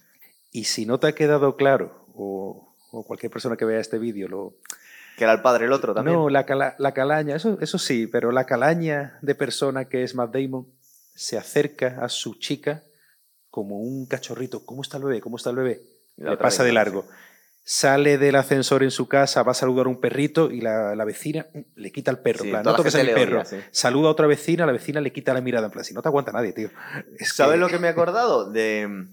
Y si no te ha quedado claro, o, o cualquier persona que vea este vídeo lo, Que era el padre el otro también. No, la, cala- la calaña, eso, eso sí, pero la calaña de persona que es Matt Damon se acerca a su chica como un cachorrito. ¿Cómo está el bebé? ¿Cómo está el bebé? Le pasa de largo. Sale del ascensor en su casa, va a saludar a un perrito y la, la vecina mm, le quita el perro. Sí, plan, no toques le perro. odia, sí. Saluda a otra vecina, la vecina le quita la mirada en plan, si no te aguanta nadie, tío. Es ¿Sabes que- lo que me he acordado? De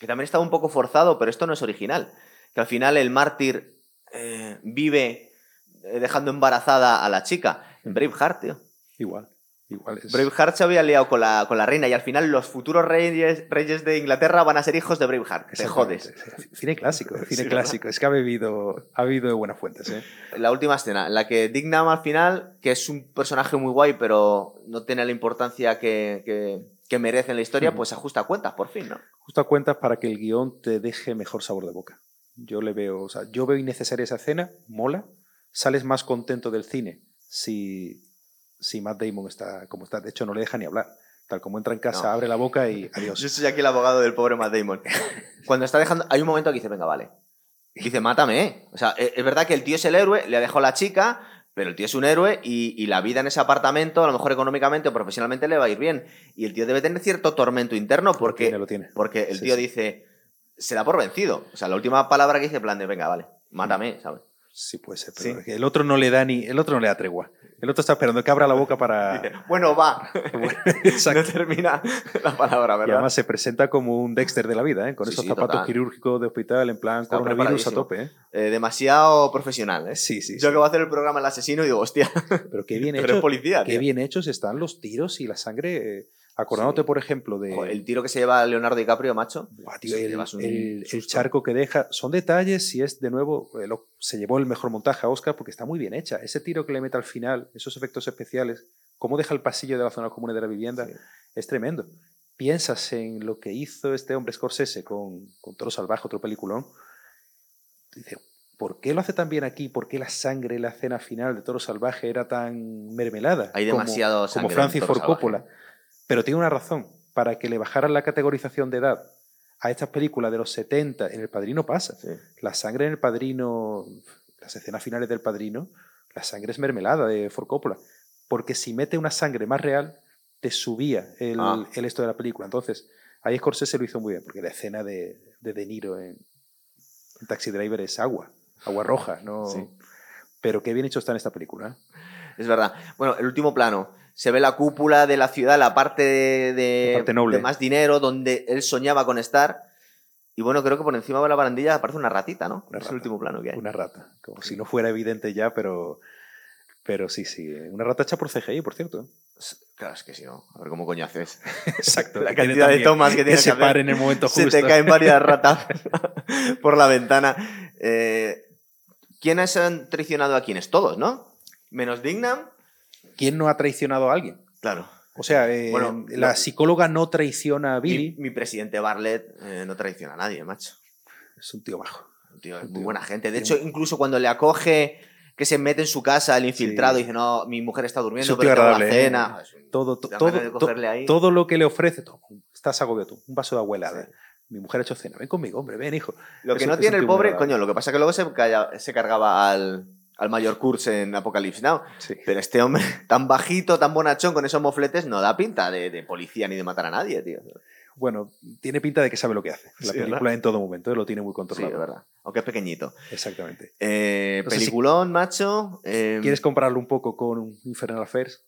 que también estaba un poco forzado, pero esto no es original. Que al final el mártir eh, vive eh, dejando embarazada a la chica. En Braveheart, tío. Igual, igual es... Braveheart se había liado con la, con la reina y al final los futuros reyes, reyes de Inglaterra van a ser hijos de Braveheart. Te jodes. Cine clásico, cine Sí, ¿verdad? clásico. Es que ha bebido, ha habido de buenas fuentes, ¿eh? La última escena, en la que Dignam al final, que es un personaje muy guay, pero no tiene la importancia que, que- que merece en la historia, pues ajusta cuentas, por fin, ¿no? justo a cuentas para que el guion te deje mejor sabor de boca. Yo le veo, o sea, yo veo innecesaria esa escena, mola, sales más contento del cine si, si Matt Damon está como está. De hecho, no le deja ni hablar. Tal como entra en casa, No. abre la boca y Yo adiós. soy aquí el abogado del pobre Matt Damon. Cuando está dejando. Hay un momento que dice, venga, vale. Dice, mátame. ¿eh". O sea, e- es verdad que el tío es el héroe, le ha dejado la chica, pero el tío es un héroe y, y la vida en ese apartamento, a lo mejor económicamente o profesionalmente, le va a ir bien. Y el tío debe tener cierto tormento interno Lo porque, tiene, lo tiene. porque el Sí, tío sí. dice, se da por vencido. O sea, la última palabra que dice, plan de, venga, vale, mátame, ¿sabes? Sí puede ser, pero Sí. el otro no le da ni, el otro no le da tregua. El otro está esperando que abra la boca para. Bueno, va. Exacto. no termina la palabra, Y ¿verdad? además se presenta como un Dexter de la vida, ¿eh? con Sí, esos sí, zapatos total. quirúrgicos de hospital en plan Está coronavirus a tope. ¿eh? Eh, demasiado profesional, ¿eh? Sí, sí. Yo que voy a hacer el programa El Asesino y digo, hostia, Pero qué bien pero hecho. es policía, Qué tío. bien hechos están los tiros y la sangre. Acordándote, Sí. por ejemplo, de. El tiro que se lleva Leonardo DiCaprio, macho. Buah, tío, te el, llevas un el- el susto. charco que deja. Son detalles y es de nuevo. eh, lo- se llevó el mejor montaje a Oscar porque está muy bien hecha. Ese tiro que le mete al final, esos efectos especiales, cómo deja el pasillo de la zona común de la vivienda, Sí. es tremendo. Piensas en lo que hizo este hombre Scorsese con, con Toro Salvaje, otro peliculón. Dice, ¿por qué lo hace tan bien aquí? ¿Por qué la sangre en la escena final de Toro Salvaje era tan mermelada? Hay como- demasiado como sangre en Francis Ford Salvaje. Pero tiene una razón. Para que le bajaran la categorización de edad a estas películas de los 70, en El Padrino pasa. Sí. La sangre en El Padrino, las escenas finales del Padrino, la sangre es mermelada de Ford Coppola. Porque si mete una sangre más real, te subía el, Ah. el esto de la película. Entonces, ahí Scorsese lo hizo muy bien, porque la escena de De, de Niro en, en Taxi Driver es agua, agua roja. No... Sí. Pero qué bien hecho está en esta película. ¿eh? Es verdad. Bueno, el último plano. Se ve la cúpula de la ciudad, la parte de, La parte noble. de más dinero, donde él soñaba con estar. Y bueno, creo que por encima de la barandilla aparece una ratita, ¿no? Una es rata. el último plano que hay. Una rata. Como si no fuera evidente ya, pero, pero sí, sí. Una rata hecha por CGI, por cierto. ¿eh? Claro, es que si no, a ver cómo coño haces. Exacto. La que cantidad de tomas que tienes que se hacer. en el momento Se justo. te caen varias ratas por la ventana. Eh, ¿Quiénes han traicionado a quiénes? Todos, ¿no? Menos Dignam. ¿Quién no ha traicionado a alguien? Claro. O sea, eh, Bueno, la lo- psicóloga no traiciona a Billy. mi presidente Bartlett eh, no traiciona a nadie, macho. Es un tío bajo. Un tío es Un muy tío- buena gente. De tío- hecho, incluso cuando le acoge que se mete en su casa el infiltrado Sí. y dice, no, mi mujer está Es durmiendo, pero tengo la ¿eh? cena. Todo, to- todo, to- todo lo que le ofrece. toma, estás agobio tú. Un vaso de abuela. Sí. Mi mujer ha hecho cena. Ven conmigo, hombre. Ven, hijo. Lo que es no tiene el pobre, agradable. coño, lo que pasa es que luego se, calla- se cargaba al, al mayor Kurz en Apocalypse Now. Sí. Pero este hombre tan bajito, tan bonachón, con esos mofletes, no da pinta de, de policía ni de matar a nadie, tío. Bueno, tiene pinta de que sabe lo que hace. La Sí, película ¿verdad? en todo momento ¿eh? lo tiene muy Sí, controlado. es verdad. Aunque es pequeñito. Exactamente. Eh, No sé si- peliculón, macho. eh, ¿Quieres compararlo un poco con Infernal Affairs?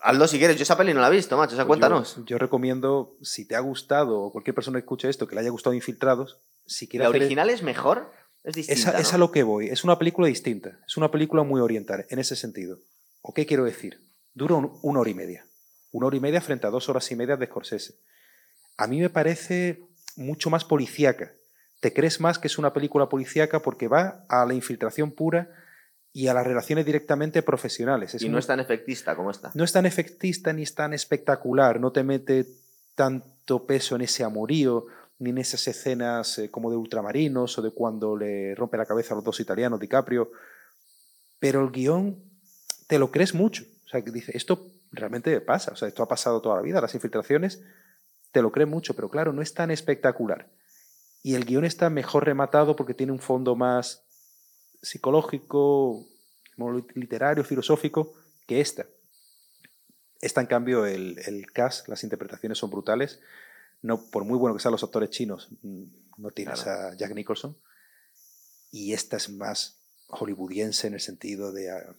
Hazlo si quieres. Yo esa peli no la he visto, macho. O sea, Pues cuéntanos. Yo, yo recomiendo, si te ha gustado, o cualquier persona que escuche esto, que le haya gustado Infiltrados, si quiere ¿La hacer- original es mejor? Es Es distinta, a, es ¿no? a lo que voy. Es una película distinta. Es una película muy oriental en ese sentido. ¿O qué quiero decir? Dura un- una hora y media. Una hora y media frente a dos horas y media de Scorsese. A mí me parece mucho más policíaca. Te crees más que es una película policíaca porque va a la infiltración pura y a las relaciones directamente profesionales. Es Y no un- es tan efectista como esta. no es tan efectista ni es tan espectacular, no te mete tanto peso en ese amorío, ni en esas escenas eh, como de ultramarinos o de cuando le rompe la cabeza a los dos italianos, DiCaprio. Pero el guion te lo crees mucho. O sea, que dice, esto realmente pasa. O sea, esto ha pasado toda la vida, las infiltraciones, te lo crees mucho, pero claro, no es tan espectacular. Y el guion está mejor rematado porque tiene un fondo más psicológico, literario, filosófico, que esta. Esta, en cambio, el, el cast, las interpretaciones son brutales. No, por muy bueno que sean los actores chinos, mm, no tienes a Jack Nicholson. Y esta es más hollywoodiense en el sentido de ah,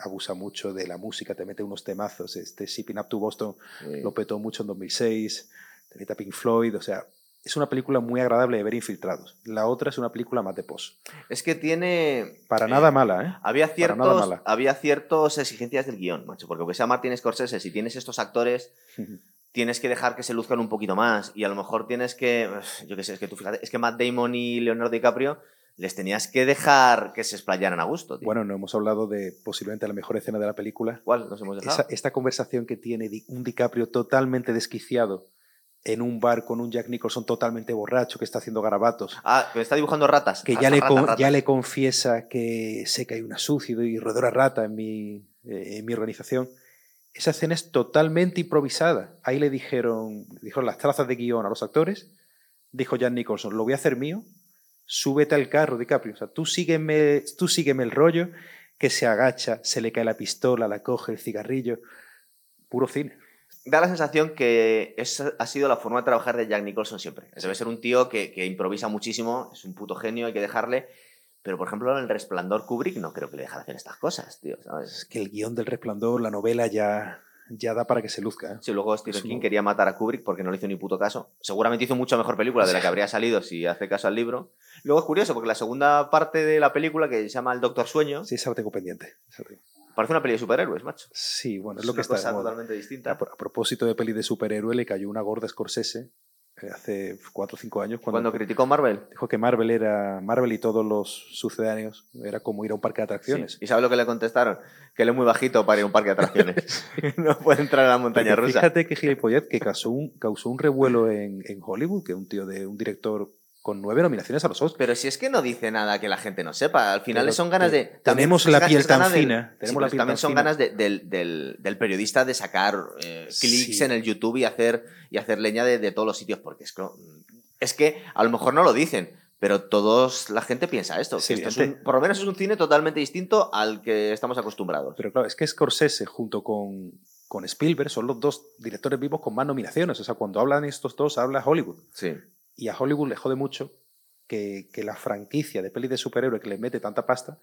abusa mucho de la música, te mete unos temazos. Este Shipping Up to Boston lo petó mucho en 2006, te mete a Pink Floyd, o sea, es una película muy agradable de ver infiltrados. La otra es una película más de pos. Es que tiene... Para nada mala, ¿eh? Había ciertos, había ciertas exigencias del guion, macho, porque aunque sea Martin Scorsese, si tienes estos actores, tienes que dejar que se luzcan un poquito más y a lo mejor tienes que, yo qué sé, es que tú fíjate, es que Matt Damon y Leonardo DiCaprio les tenías que dejar que se explayaran a gusto. Bueno, no hemos hablado de posiblemente la mejor escena de la película. ¿Cuál nos hemos dejado? esta conversación que tiene un DiCaprio totalmente desquiciado en un bar con un Jack Nicholson totalmente borracho que está haciendo garabatos. Ah, que está dibujando ratas. Que ya, le, ya le confiesa que sé que hay una sucia y roedora rata en mi, eh, en mi organización. Esa escena es totalmente improvisada. Ahí le dijeron, dijeron las trazas de guion a los actores. Dijo Jack Nicholson, lo voy a hacer mío. Súbete al carro, DiCaprio. O sea, tú sígueme, tú sígueme el rollo, que se agacha, se le cae la pistola, la coge, el cigarrillo. Puro cine da la sensación que esa ha sido la forma de trabajar de Jack Nicholson siempre. Debe ser un tío que, improvisa muchísimo, es un puto genio, hay que dejarle. Pero, por ejemplo, en El Resplandor Kubrick no creo que le deje hacer estas cosas, tío. Es que el guion del Resplandor, la novela ya, ya da para que se luzca. ¿eh? Sí, luego Stephen King quería matar a Kubrick porque no le hizo ni puto caso. Seguramente hizo mucha mejor película de la que habría salido si hace caso al libro. Luego es curioso porque la segunda parte de la película, que se llama El Doctor Sueño... Sí, esa la tengo pendiente. Parece una peli de superhéroes, macho. Sí, bueno, es, lo que está. Cosa totalmente distinta. A, propósito de peli de superhéroe, le cayó una gorda Scorsese hace cuatro o cinco años. Cuando, criticó Marvel. Dijo que Marvel era. Marvel y todos los sucedáneos era como ir a un parque de atracciones. ¿Y sabes lo que le contestaron? Que él es muy bajito para ir a un parque de atracciones. no puede entrar a la montaña rusa. Fíjate que gilipollet que causó un, causó un revuelo en, en Hollywood, que un tío de un director con nueve nominaciones a los Oscars. Pero si es que no dice nada que la gente no sepa, al final son ganas de... Tenemos la piel tan fina. también son ganas del, periodista de sacar eh, clics en el YouTube y hacer, y hacer leña de, todos los sitios, porque es que, es que a lo mejor no lo dicen, pero todos la gente piensa esto. por lo menos es un cine totalmente distinto al que estamos acostumbrados. Pero claro, es que Scorsese junto con, con Spielberg son los dos directores vivos con más nominaciones. O sea, cuando hablan estos dos, habla Hollywood. Sí. Y a Hollywood le jode mucho que, que la franquicia de pelis de superhéroe que le mete tanta pasta,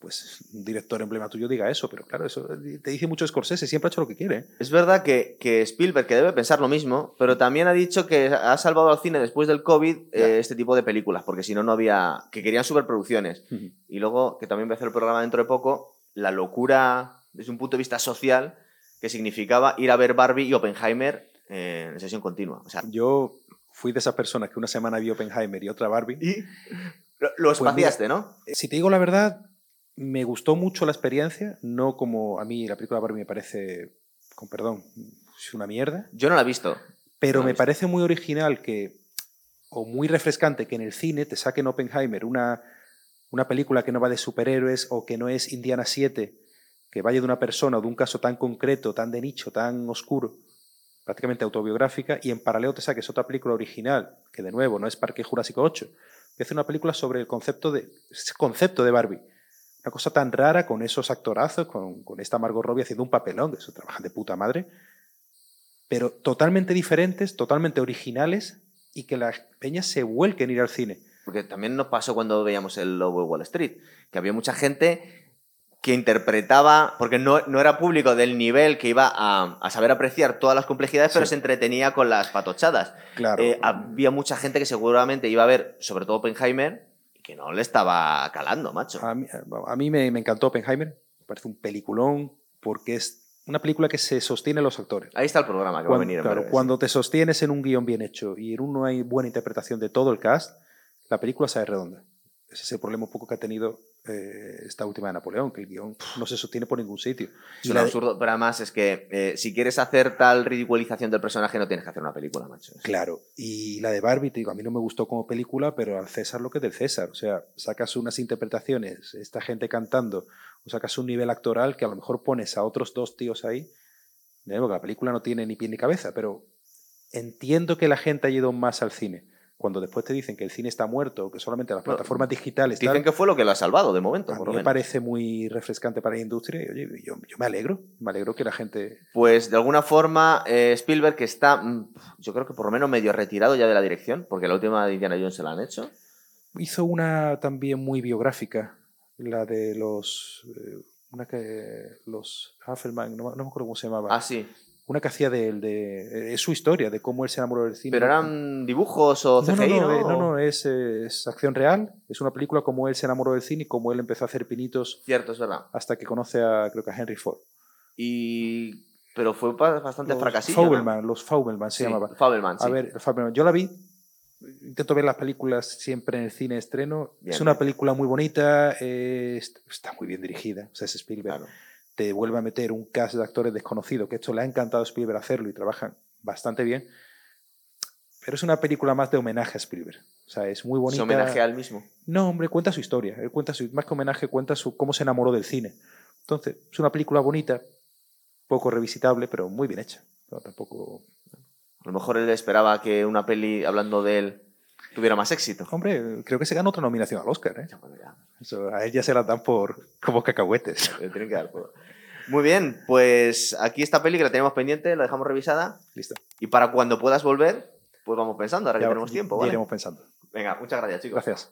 pues un director emblema tuyo diga eso, pero claro, eso te dice mucho Scorsese, siempre ha hecho lo que quiere. Es verdad que, que, Spielberg, que debe pensar lo mismo, pero también ha dicho que ha salvado al cine después del COVID eh, este tipo de películas, porque si no, no había. que querían superproducciones. Y luego, que también voy a hacer el programa dentro de poco, la locura desde un punto de vista social que significaba ir a ver Barbie y Oppenheimer eh, en sesión continua. O sea, yo fui de esas personas que una semana vio Oppenheimer y otra Barbie. Y lo, lo pues espaciaste, ¿no? Eh, si te digo la verdad, me gustó mucho la experiencia, no como a mí la película Barbie me parece, con perdón, es una mierda. Yo no la he visto. Pero me parece muy original que, o muy refrescante que en el cine te saquen Oppenheimer una, una película que no va de superhéroes o que no es Indiana 7, que vaya de una persona o de un caso tan concreto, tan de nicho, tan oscuro, prácticamente autobiográfica, y en paralelo te saques otra película original, que de nuevo no es Parque Jurásico 8, que hace una película sobre el concepto de, concepto de Barbie. Una cosa tan rara con esos actorazos, con, con esta Margot Robbie haciendo un papelón, que eso trabajan de puta madre, pero totalmente diferentes, totalmente originales, y que las peñas se vuelquen a ir al cine. Porque también nos pasó cuando veíamos el Lobo de Wall Street, que había mucha gente que interpretaba, porque no, no, era público del nivel que iba a, a saber apreciar todas las complejidades, pero se entretenía con las patochadas. Claro. Eh, había mucha gente que seguramente iba a ver, sobre todo Oppenheimer, que no le estaba calando, macho. A mí, a mí me, me, encantó Oppenheimer, me parece un peliculón, porque es una película que se sostiene en los actores. Ahí está el programa que va a venir. claro, cuando te sostienes en un guion bien hecho y en uno hay buena interpretación de todo el cast, la película sale redonda. Ese es el problema un poco que ha tenido eh, esta última de Napoleón, que el guion no se sostiene por ningún sitio. Es un absurdo, pero además es que eh, si quieres hacer tal ridiculización del personaje no tienes que hacer una película, macho. Claro, y la de Barbie, te digo, a mí no me gustó como película, pero al César lo que es del César. O sea, sacas unas interpretaciones, esta gente cantando, o sacas un nivel actoral que a lo mejor pones a otros dos tíos ahí. De nuevo, que la película no tiene ni pie ni cabeza, pero entiendo que la gente ha ido más al cine. Cuando después te dicen que el cine está muerto, que solamente las plataformas digitales Dicen tal, que fue lo que lo ha salvado de momento, a por mí lo me parece muy refrescante para la industria. Y oye, yo, yo me alegro, me alegro que la gente Pues de alguna forma eh, Spielberg que está, mm, yo creo que por lo menos medio retirado ya de la dirección, porque la última de Indiana Jones se la han hecho. Hizo una también muy biográfica, la de los. eh, una que. Los Haffelman, no, no me acuerdo cómo se llamaba. Ah, sí. Una que hacía de él, de. eh, Es su historia, de cómo él se enamoró del cine. Pero eran dibujos o No, no, CGI, no, ¿no? eh, no, no, es, es acción real. Es una película como él se enamoró del cine y cómo él empezó a hacer pinitos Cierto, es verdad. hasta que conoce a, creo que a Henry Ford. Y... Pero fue bastante Los fracasillo, ¿no? Fabelman, los Fabelman se Sí, llamaba. Fabelman, A sí. ver, Fabelman, yo la vi. Intento ver las películas siempre en el cine de estreno. Bien, es una bien. película muy bonita, eh, est- está muy bien dirigida. O sea, es Spielberg. Claro. Te vuelve a meter un cast de actores desconocidos, que esto le ha encantado a Spielberg hacerlo y trabajan bastante bien. Pero es una película más de homenaje a Spielberg. O sea, es muy bonita. homenaje al mismo. No, hombre, cuenta su historia. Él cuenta su, más que homenaje, cuenta su, cómo se enamoró del cine. Entonces, es una película bonita, poco revisitable, pero muy bien hecha. No, tampoco. A lo mejor él esperaba que una peli, hablando de él, tuviera más éxito. Hombre, creo que se ganó otra nominación al Oscar. ¿eh? Eso, a él ya se la dan por como cacahuetes. Le tienen que dar por- Muy bien, pues aquí esta peli que la tenemos pendiente, la dejamos revisada. Listo. Y para cuando puedas volver, pues vamos pensando, ahora que Ya- tenemos tiempo, ya ¿vale? iremos pensando. Venga, muchas gracias, chicos. Gracias.